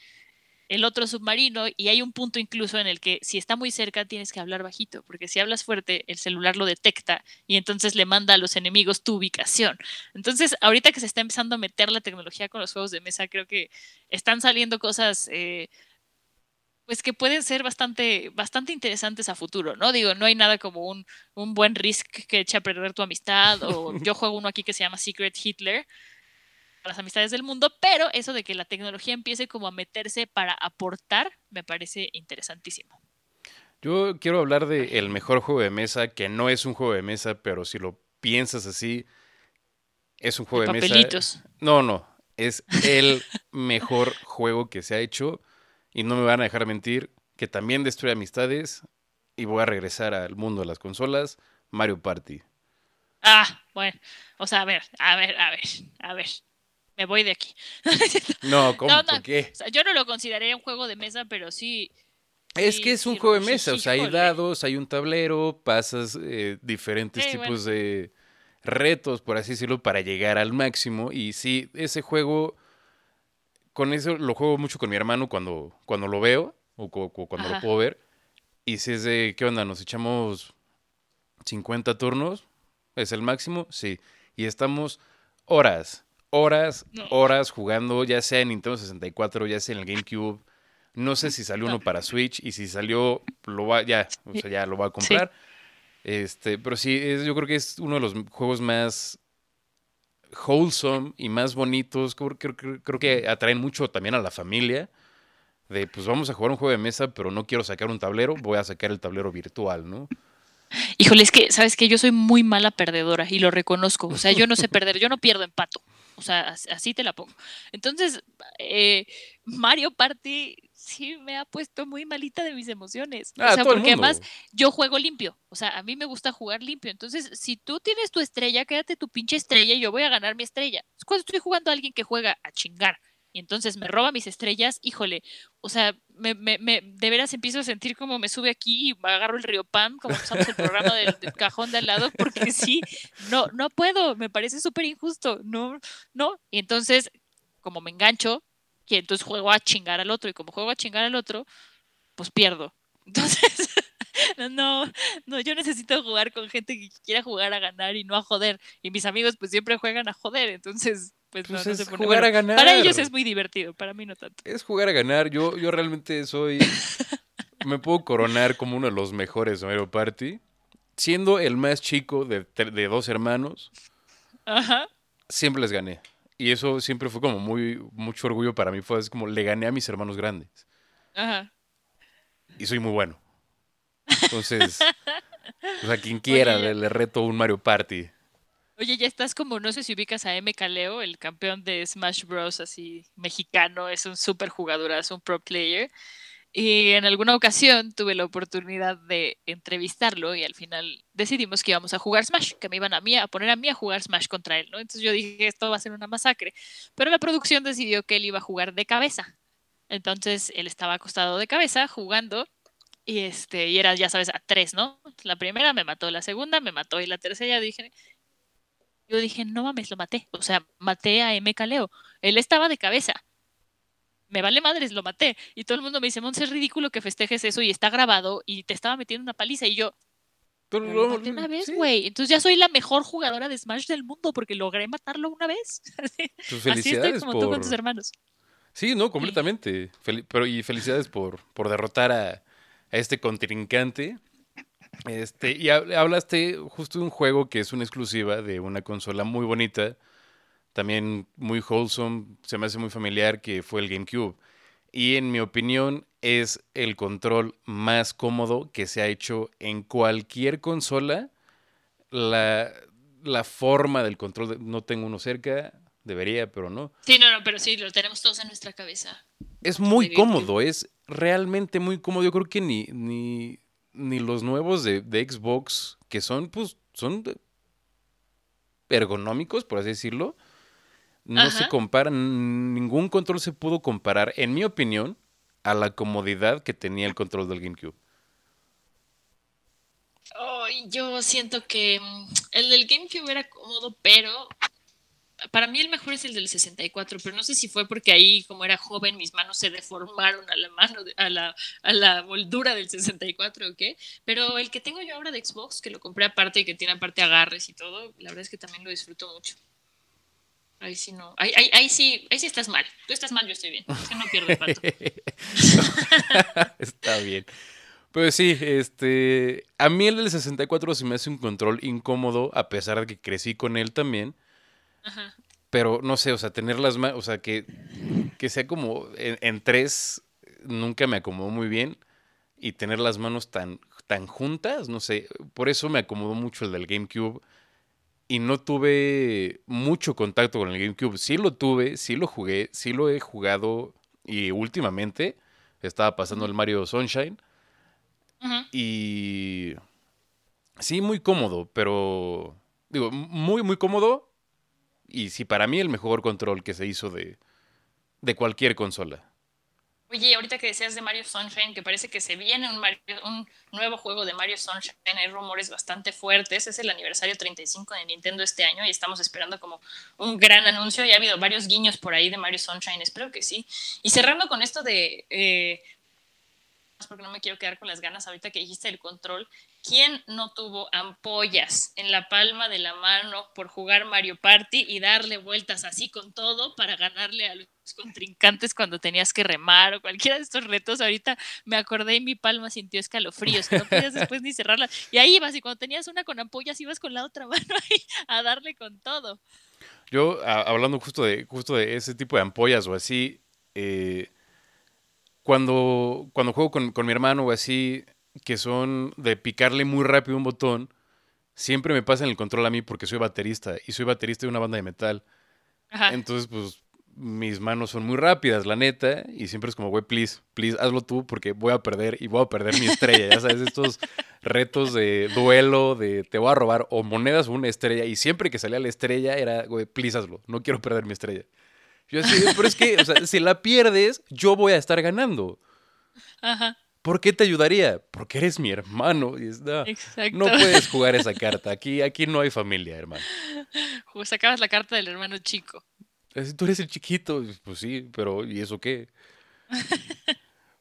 el otro submarino y hay un punto incluso en el que si está muy cerca tienes que hablar bajito, porque si hablas fuerte el celular lo detecta y entonces le manda a los enemigos tu ubicación. Entonces, ahorita que se está empezando a meter la tecnología con los juegos de mesa, creo que están saliendo cosas eh, pues que pueden ser bastante, bastante interesantes a futuro, ¿no? Digo, no hay nada como un, un buen risk que eche a perder tu amistad, o yo juego uno aquí que se llama Secret Hitler, las amistades del mundo, pero eso de que la tecnología empiece como a meterse para aportar, me parece interesantísimo. Yo quiero hablar de el mejor juego de mesa, que no es un juego de mesa, pero si lo piensas así, es un juego de, mesa. Papelitos. No, no, es el mejor juego que se ha hecho y no me van a dejar mentir que también destruye amistades y voy a regresar al mundo de las consolas, Mario Party. Ah, bueno, o sea, a ver, a ver, a ver, a ver, me voy de aquí. No, ¿cómo? No, no, ¿Por qué? O sea, yo no lo consideraría un juego de mesa, pero sí, Es Sí, que es un sí, juego de sí, mesa, o sea, hay híjole. dados, hay un tablero, pasas eh, diferentes tipos bueno. de retos, por así decirlo, para llegar al máximo. Y sí, ese juego, con eso lo juego mucho con mi hermano cuando, cuando lo veo o, cu- cu- cuando lo puedo ver. Y si es de, ¿qué onda? ¿Nos echamos 50 turnos? ¿Es el máximo? Sí. Y estamos horas, horas, horas jugando, ya sea en Nintendo 64, ya sea en el GameCube. No sé si salió uno No. para Switch y si salió, lo va, ya, o sea, ya lo va a comprar. Este, pero sí, es- yo creo que es uno de los juegos más wholesome y más bonitos. Creo- creo que atraen mucho también a la familia. De pues vamos a jugar un juego de mesa, pero no quiero sacar un tablero, voy a sacar el tablero virtual, ¿no? Híjole, es que, ¿sabes que Yo soy muy mala perdedora y lo reconozco. O sea, yo no sé perder, yo no pierdo empato. O sea, as- así te la pongo. Entonces, eh, Mario Party sí me ha puesto muy malita de mis emociones. Ah, o sea, todo el porque además yo juego limpio. O sea, a mí me gusta jugar limpio. Entonces, si tú tienes tu estrella, quédate tu pinche estrella y yo voy a ganar mi estrella. Cuando estoy jugando a alguien que juega a chingar entonces me roba mis estrellas, híjole, o sea, me, de veras empiezo a sentir como me sube aquí y agarro el río Pam, como usamos el programa del, del cajón de al lado, porque sí, no, no puedo, me parece súper injusto, no, no. Y entonces, como me engancho, y entonces juego a chingar al otro, y como juego a chingar al otro, pues pierdo. Entonces, no, no, yo necesito jugar con gente que quiera jugar a ganar y no a joder. Y mis amigos pues siempre juegan a joder, entonces pues, Pues no, no es se pone jugar bueno. a ganar. Para ellos es muy divertido, para mí no tanto. Es jugar a ganar. Yo, yo realmente soy. me puedo coronar como uno de los mejores de Mario Party. siendo el más chico de, de dos hermanos, Ajá. siempre les gané. Y eso siempre fue como muy, mucho orgullo para mí. Fue así como le gané a mis hermanos grandes. Ajá. Y soy muy bueno. Entonces, o sea, quien quiera, le, le reto un Mario Party. Oye, ya estás como, no sé si ubicas a M. Caleo, el campeón de Smash Bros. así mexicano, es un súper jugadorazo, un pro player. Y en alguna ocasión tuve la oportunidad de entrevistarlo y al final decidimos que íbamos a jugar Smash, que me iban a mí a poner a mí a jugar Smash contra él, ¿no? Entonces yo dije, esto va a ser una masacre. Pero la producción decidió que él iba a jugar de cabeza. Entonces él estaba acostado de cabeza jugando y este y era, ya sabes, a tres, ¿no? La primera me mató, la segunda me mató y la tercera dije, yo dije, no mames, lo maté. O sea, maté a M. Caleo. Él estaba de cabeza. Me vale madres, lo maté. Y todo el mundo me dice, Monse, es ridículo que festejes eso y está grabado y te estaba metiendo una paliza. Y yo, Pero "Pero lo maté una vez, sí. güey. Entonces ya soy la mejor jugadora de Smash del mundo porque logré matarlo una vez. Así, Pues así estoy como tú con por... tus hermanos. Sí, no, completamente. Fel- pero y felicidades por, por derrotar a, a este contrincante. Este, y hab- hablaste justo de un juego que es una exclusiva de una consola muy bonita, también muy wholesome, se me hace muy familiar, que fue el GameCube. Y en mi opinión es el control más cómodo que se ha hecho en cualquier consola. La, la forma del control, de- no tengo uno cerca, debería, pero no. Sí, no, no, pero sí, lo tenemos todos en nuestra cabeza. Es muy cómodo, es realmente muy cómodo. Yo creo que ni, ni, ni los nuevos de, de Xbox, que son, pues, son ergonómicos, por así decirlo, no se comparan, ningún control se pudo comparar, en mi opinión, a la comodidad que tenía el control del GameCube. Yo siento que mm, el del GameCube era cómodo, pero para mí el mejor es el del 64, pero no sé si fue porque ahí, como era joven, mis manos se deformaron a la mano, de- a la, a la moldura del 64 o qué. Pero el que tengo yo ahora de Xbox, que lo compré aparte y que tiene aparte agarres y todo, la verdad es que también lo disfruto mucho. Ahí sí no, ahí, ahí, ahí sí, ahí sí estás mal. Tú estás mal, yo estoy bien. Es que no pierdo el pato. Está bien. Pero sí, este, a mí el del 64 se me hace un control incómodo, a pesar de que crecí con él también. Ajá. Pero no sé, o sea, tener las manos, o sea, que, que sea como en, en tres, nunca me acomodó muy bien. Y tener las manos tan, tan juntas, no sé, por eso me acomodó mucho el del GameCube. Y no tuve mucho contacto con el GameCube. Sí lo tuve, sí lo jugué, sí lo he jugado. Y últimamente estaba pasando el Mario Sunshine. Y sí, muy cómodo, pero digo, muy, muy cómodo. Y sí, para mí el mejor control que se hizo de, de cualquier consola. Oye, ahorita que decías de Mario Sunshine, que parece que se viene un, nuevo juego de Mario Sunshine, hay rumores bastante fuertes, es el aniversario 35 de Nintendo este año y estamos esperando como un gran anuncio, ya ha habido varios guiños por ahí de Mario Sunshine, espero que sí. Y cerrando con esto de, eh, porque no me quiero quedar con las ganas ahorita que dijiste el control, ¿quién no tuvo ampollas en la palma de la mano por jugar Mario Party y darle vueltas así con todo para ganarle a los contrincantes cuando tenías que remar o cualquiera de estos retos? Ahorita me acordé y mi palma sintió escalofríos, que no podías después ni cerrarla. Y ahí ibas, y cuando tenías una con ampollas, ibas con la otra mano ahí a darle con todo. Yo, hablando justo de, justo de ese tipo de ampollas o así, eh, cuando, cuando juego con, con mi hermano o así, que son de picarle muy rápido un botón, siempre me pasan el control a mí porque soy baterista y soy baterista de una banda de metal. Ajá. Entonces, pues, mis manos son muy rápidas, la neta, y siempre es como, güey, please, please, hazlo tú porque voy a perder y voy a perder mi estrella. Ya sabes, estos retos de duelo, de te voy a robar o monedas o una estrella, y siempre que salía la estrella era, güey, please, hazlo, no quiero perder mi estrella. Yo así, pero es que, o sea, si la pierdes, yo voy a estar ganando. Ajá. ¿Por qué te ayudaría? Porque eres mi hermano. Y es, no, Exacto. no puedes jugar esa carta. Aquí, aquí no hay familia, hermano. Sacabas la carta del hermano chico. Así, Tú eres el chiquito, pues sí, pero ¿y eso qué?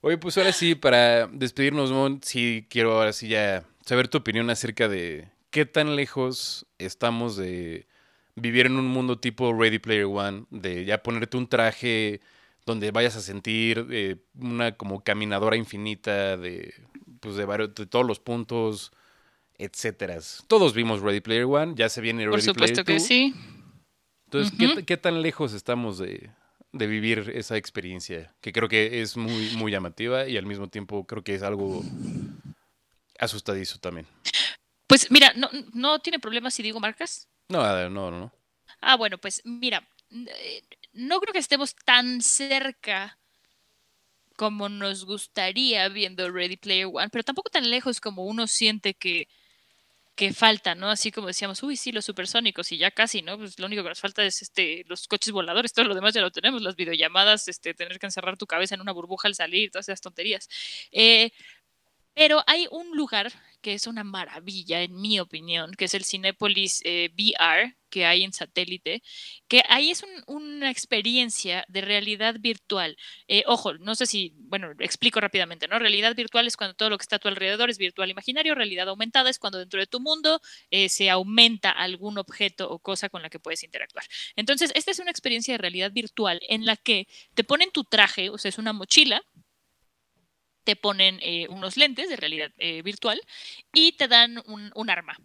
Oye, pues ahora sí, para despedirnos, Mon, sí quiero ahora sí ya saber tu opinión acerca de qué tan lejos estamos de vivir en un mundo tipo Ready Player One, de ya ponerte un traje donde vayas a sentir eh, una como caminadora infinita de, pues de, varios, de todos los puntos etcétera. Todos vimos Ready Player One, ya se viene Ready Por supuesto Player que Two. sí. Entonces, ¿qué, Ujú. qué tan lejos estamos de, de vivir esa experiencia? Que creo que es muy, muy llamativa y al mismo tiempo creo que es algo asustadizo también. Pues mira, no, no tiene problema si digo marcas. No, no, no, no. Ah, bueno, pues mira, eh, no creo que estemos tan cerca como nos gustaría viendo Ready Player One, pero tampoco tan lejos como uno siente que, que falta, ¿no? Así como decíamos, uy, sí, los supersónicos y ya casi, ¿no? Pues lo único que nos falta es este, los coches voladores, todo lo demás ya lo tenemos, las videollamadas, este, tener que encerrar tu cabeza en una burbuja al salir, todas esas tonterías. Eh, pero hay un lugar que es una maravilla, en mi opinión, que es el Cinepolis eh, VR que hay en satélite, que ahí es un- una experiencia de realidad virtual. Eh, ojo, no sé si, bueno, explico rápidamente, ¿no? Realidad virtual es cuando todo lo que está a tu alrededor es virtual imaginario, realidad aumentada es cuando dentro de tu mundo eh, se aumenta algún objeto o cosa con la que puedes interactuar. Entonces, esta es una experiencia de realidad virtual en la que te ponen tu traje, o sea, es una mochila, te ponen eh, unos lentes de realidad eh, virtual y te dan un, un arma,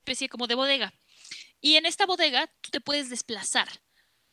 especie como de bodega. Y en esta bodega tú te puedes desplazar.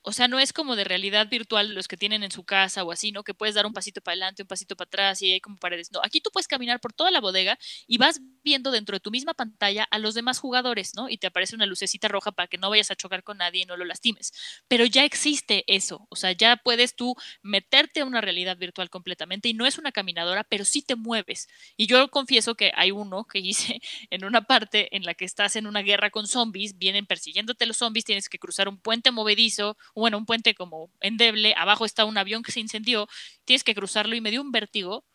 O sea, no es como de realidad virtual los que tienen en su casa o así, ¿no? Que puedes dar un pasito para adelante, un pasito para atrás y hay como paredes. No, aquí tú puedes caminar por toda la bodega y vas viendo dentro de tu misma pantalla a los demás jugadores, ¿no? Y te aparece una lucecita roja para que no vayas a chocar con nadie y no lo lastimes. Pero ya existe eso, o sea, ya puedes tú meterte a una realidad virtual completamente y no es una caminadora, pero sí te mueves. Y yo confieso que hay uno que hice en una parte en la que estás en una guerra con zombies, vienen persiguiéndote los zombies, tienes que cruzar un puente movedizo, bueno, un puente como endeble, abajo está un avión que se incendió, tienes que cruzarlo y me dio un vértigo.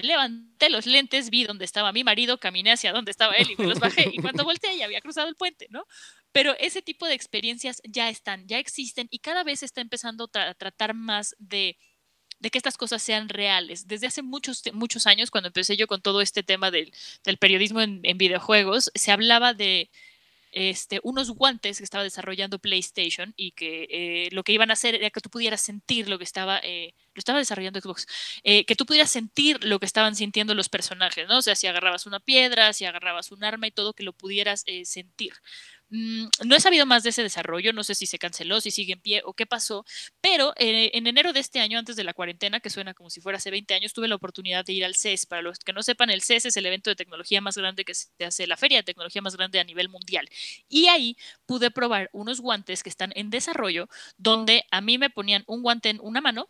Levanté los lentes, vi dónde estaba mi marido, caminé hacia donde estaba él y me los bajé. Y cuando volteé ya había cruzado el puente, ¿no? Pero ese tipo de experiencias ya están, ya existen y cada vez se está empezando a tra- tratar más de, que estas cosas sean reales. Desde hace muchos, muchos años, cuando empecé yo con todo este tema del, periodismo en videojuegos, se hablaba de este, unos guantes que estaba desarrollando PlayStation y que eh, lo que iban a hacer era que tú pudieras sentir lo que estaba, eh, lo estaba desarrollando Xbox, eh, que tú pudieras sentir lo que estaban sintiendo los personajes, ¿no? O sea, si agarrabas una piedra, si agarrabas un arma y todo, que lo pudieras eh, sentir. Mm, no he sabido más de ese desarrollo, no sé si se canceló, si sigue en pie o qué pasó, pero eh, en enero de este año, antes de la cuarentena, que suena como si fuera hace 20 años, tuve la oportunidad de ir al CES. Para los que no sepan, el CES es el evento de tecnología más grande que se hace, la feria de tecnología más grande a nivel mundial. Y ahí pude probar unos guantes que están en desarrollo, donde a mí me ponían un guante en una mano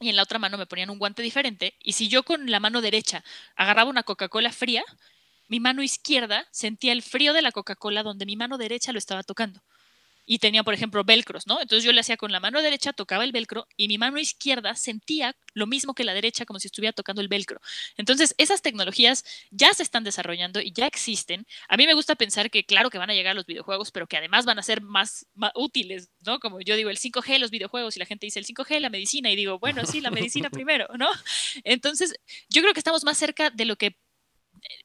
y en la otra mano me ponían un guante diferente. Y si yo con la mano derecha agarraba una Coca-Cola fría, mi mano izquierda sentía el frío de la Coca-Cola donde mi mano derecha lo estaba tocando. Y tenía, por ejemplo, velcros, ¿no? Entonces yo le hacía con la mano derecha, tocaba el velcro y mi mano izquierda sentía lo mismo que la derecha, como si estuviera tocando el velcro. Entonces, esas tecnologías ya se están desarrollando y ya existen. A mí me gusta pensar que, claro, que van a llegar los videojuegos, pero que además van a ser más, más útiles, ¿no? Como yo digo, el 5G, los videojuegos, y la gente dice el 5G, la medicina, y digo, bueno, sí, la medicina primero, ¿no? Entonces, yo creo que estamos más cerca de lo que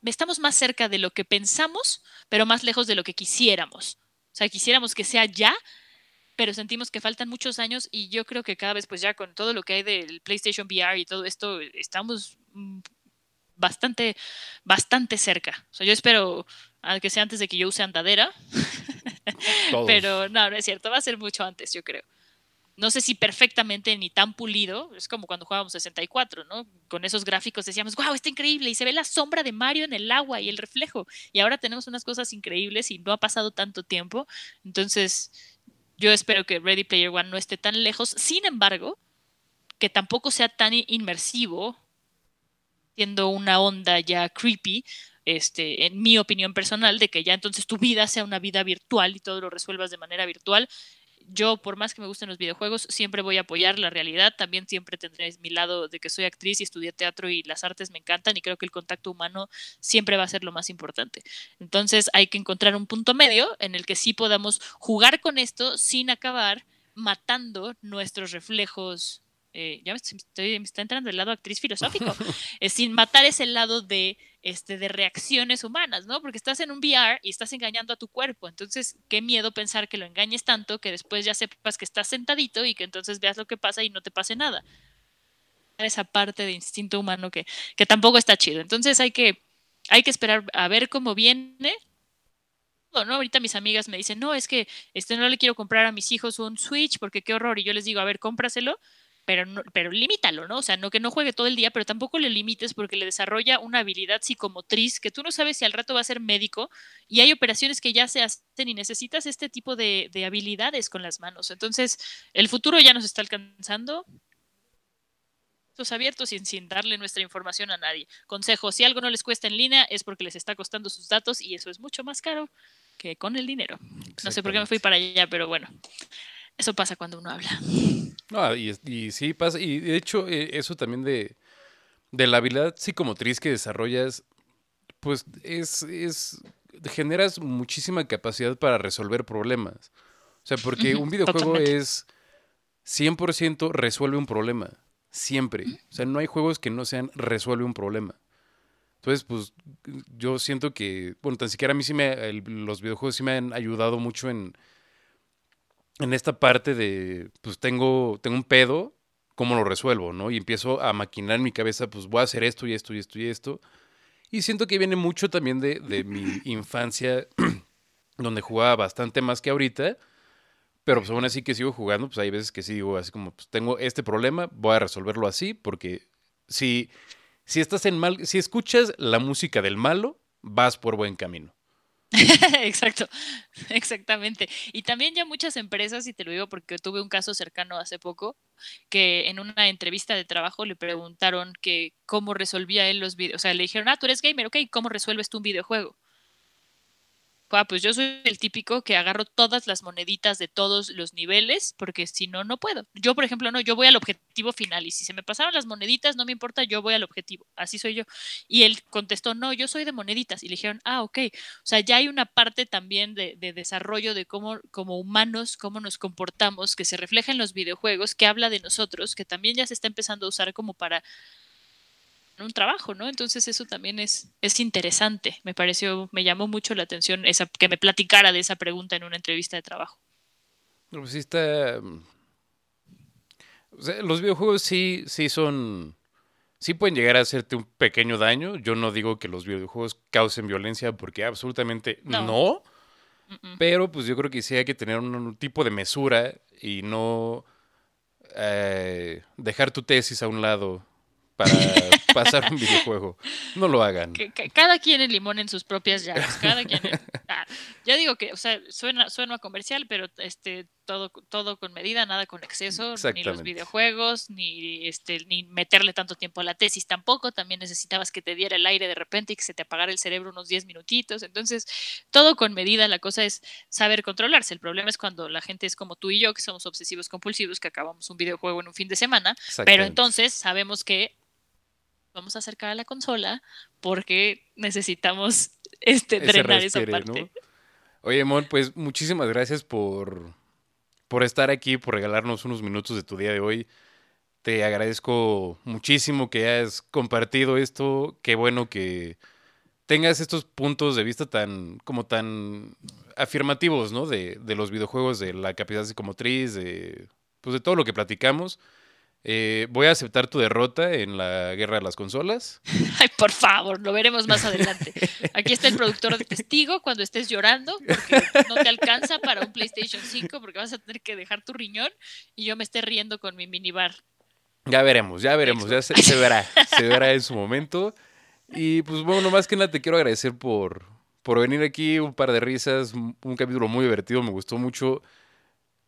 estamos más cerca de lo que pensamos, pero más lejos de lo que quisiéramos. O sea, quisiéramos que sea ya, pero sentimos que faltan muchos años y yo creo que cada vez, pues ya con todo lo que hay del PlayStation VR y todo esto, estamos mm, bastante, bastante cerca. O sea, yo espero que sea antes de que yo use andadera, pero no, no es cierto, va a ser mucho antes, yo creo. No sé si perfectamente ni tan pulido, es como cuando jugábamos 64, ¿no? Con esos gráficos decíamos, wow, está increíble, y se ve la sombra de Mario en el agua y el reflejo, y ahora tenemos unas cosas increíbles y no ha pasado tanto tiempo, entonces yo espero que Ready Player One no esté tan lejos, sin embargo, que tampoco sea tan inmersivo, siendo una onda ya creepy, este, en mi opinión personal, de que ya entonces tu vida sea una vida virtual y todo lo resuelvas de manera virtual. Yo, por más que me gusten los videojuegos, siempre voy a apoyar la realidad. También siempre tendré mi lado de que soy actriz y estudié teatro y las artes me encantan y creo que el contacto humano siempre va a ser lo más importante. Entonces hay que encontrar un punto medio en el que sí podamos jugar con esto sin acabar matando nuestros reflejos. Eh, ya me, estoy, me está entrando el lado actriz filosófico, eh, sin matar ese lado de, este, de reacciones humanas, ¿no? Porque estás en un VR y estás engañando a tu cuerpo, entonces qué miedo pensar que lo engañes tanto que después ya sepas que estás sentadito y que entonces veas lo que pasa y no te pase nada. Esa parte de instinto humano que, que tampoco está chido. Entonces hay que, hay que esperar a ver cómo viene. ¿no? Ahorita mis amigas me dicen, no, es que este, no le quiero comprar a mis hijos un Switch porque qué horror. Y yo les digo, a ver, cómpraselo, pero, no, pero limítalo, ¿no? O sea, no que no juegue todo el día, pero tampoco le limites porque le desarrolla una habilidad psicomotriz que tú no sabes si al rato va a ser médico y hay operaciones que ya se hacen y necesitas este tipo de, de habilidades con las manos. Entonces, el futuro ya nos está alcanzando abiertos sin, sin darle nuestra información a nadie. Consejo, si algo no les cuesta en línea es porque les está costando sus datos y eso es mucho más caro que con el dinero. No sé por qué me fui para allá, pero bueno, eso pasa cuando uno habla. No, y, y sí pasa, y de hecho eh, eso también de, de la habilidad psicomotriz que desarrollas, pues es, es, generas muchísima capacidad para resolver problemas. O sea, porque un videojuego es 100% resuelve un problema. Siempre. O sea, no hay juegos que no sean resuelve un problema. Entonces, pues yo siento que, bueno, tan siquiera a mí sí me, los videojuegos sí me han ayudado mucho en, en esta parte de, pues tengo, tengo un pedo, ¿cómo lo resuelvo? ¿no? Y empiezo a maquinar en mi cabeza, pues voy a hacer esto y esto y esto y esto. Y siento que viene mucho también de, de mi infancia, donde jugaba bastante más que ahorita pero pues aún así que sigo jugando, pues hay veces que sí digo así como, pues tengo este problema, voy a resolverlo así, porque si, si estás en mal, si escuchas la música del malo, vas por buen camino. Exacto, exactamente. Y también ya muchas empresas, y te lo digo porque tuve un caso cercano hace poco, que en una entrevista de trabajo le preguntaron que cómo resolvía él los videos. O sea, le dijeron, ah, tú eres gamer, ok, ¿cómo resuelves tú un videojuego? Ah, pues yo soy el típico que agarro todas las moneditas de todos los niveles, porque si no, no puedo. Yo, por ejemplo, no, yo voy al objetivo final y si se me pasaron las moneditas, no me importa, yo voy al objetivo. Así soy yo. Y él contestó, no, yo soy de moneditas. Y le dijeron, ah, ok. O sea, ya hay una parte también de, de desarrollo de cómo, como humanos, cómo nos comportamos, que se refleja en los videojuegos, que habla de nosotros, que también ya se está empezando a usar como para un trabajo, ¿no? Entonces eso también es, es interesante. Me pareció, me llamó mucho la atención esa, que me platicara de esa pregunta en una entrevista de trabajo. Pues sí está. Mm, los videojuegos sí, sí son. Sí pueden llegar a hacerte un pequeño daño. Yo no digo que los videojuegos causen violencia porque absolutamente no. Pero pues yo creo que sí hay que tener un, tipo de mesura y no eh, dejar tu tesis a un lado para pasar un videojuego. No lo hagan. cada quien el limón en sus propias llaves. Cada quien. Ah, ya digo que, o sea, suena, suena comercial, pero este todo, todo con medida, nada con exceso, ni los videojuegos, ni este, ni meterle tanto tiempo a la tesis tampoco. También necesitabas que te diera el aire de repente y que se te apagara el cerebro unos 10 minutitos. Entonces, todo con medida, la cosa es saber controlarse. El problema es cuando la gente es como tú y yo, que somos obsesivos compulsivos, que acabamos un videojuego en un fin de semana, pero entonces sabemos que vamos a acercar a la consola porque necesitamos este, drenar esa parte. Oye, Mon, pues muchísimas gracias por, por estar aquí, por regalarnos unos minutos de tu día de hoy. Te agradezco muchísimo que hayas compartido esto. Qué bueno que tengas estos puntos de vista tan, como tan afirmativos, ¿no? De, de los videojuegos, de la capacidad psicomotriz, de, pues de todo lo que platicamos. Eh, voy a aceptar tu derrota en la guerra de las consolas. Ay, por favor, lo veremos más adelante. Aquí está el productor de testigo cuando estés llorando porque no te alcanza para un PlayStation 5 porque vas a tener que dejar tu riñón y yo me esté riendo con mi minibar. Ya veremos, ya veremos, ya se, verá, se verá en su momento. Y pues bueno, más que nada te quiero agradecer por, por venir aquí, un par de risas, un capítulo muy divertido, me gustó mucho.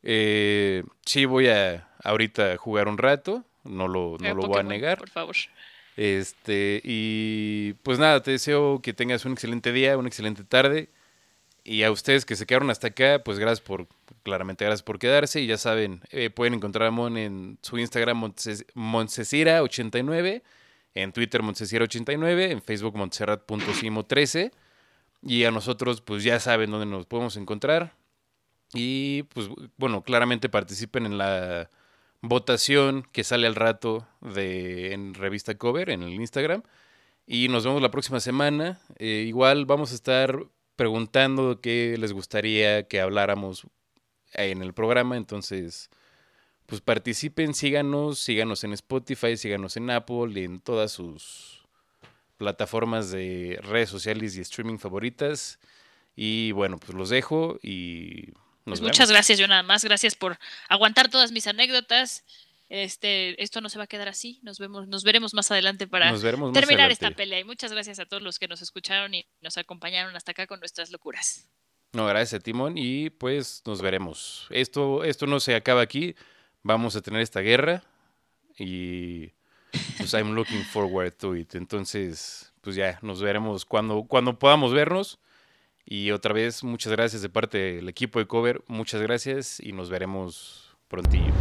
Eh, sí, voy a ahorita jugar un rato, no lo, no lo voy a negar. Por favor. Este, y pues nada, te deseo que tengas un excelente día, una excelente tarde. Y a ustedes que se quedaron hasta acá, pues gracias por, claramente gracias por quedarse. Y ya saben, eh, pueden encontrar a Mon en su Instagram, Montesira89, en Twitter, Montesira89, en Facebook, Montserrat.simo13. Y a nosotros, pues ya saben dónde nos podemos encontrar. Y pues bueno, claramente participen en la votación que sale al rato de, en Revista Cover, en el Instagram. Y nos vemos la próxima semana. Eh, igual vamos a estar preguntando qué les gustaría que habláramos en el programa. Entonces, pues participen, síganos, síganos en Spotify, síganos en Apple y en todas sus plataformas de redes sociales y streaming favoritas. Y bueno, pues los dejo y nos pues muchas gracias, yo nada más. Gracias por aguantar todas mis anécdotas. Este, esto no se va a quedar así. Nos vemos, nos veremos más adelante para terminar esta pelea. Y muchas gracias a todos los que nos escucharon y nos acompañaron hasta acá con nuestras locuras. No, gracias Timón y pues nos veremos. Esto, esto no se acaba aquí. Vamos a tener esta guerra y pues I'm looking forward to it. Entonces, pues ya nos veremos cuando, cuando podamos vernos. Y otra vez, muchas gracias de parte del equipo de Cover. Muchas gracias y nos veremos prontillo.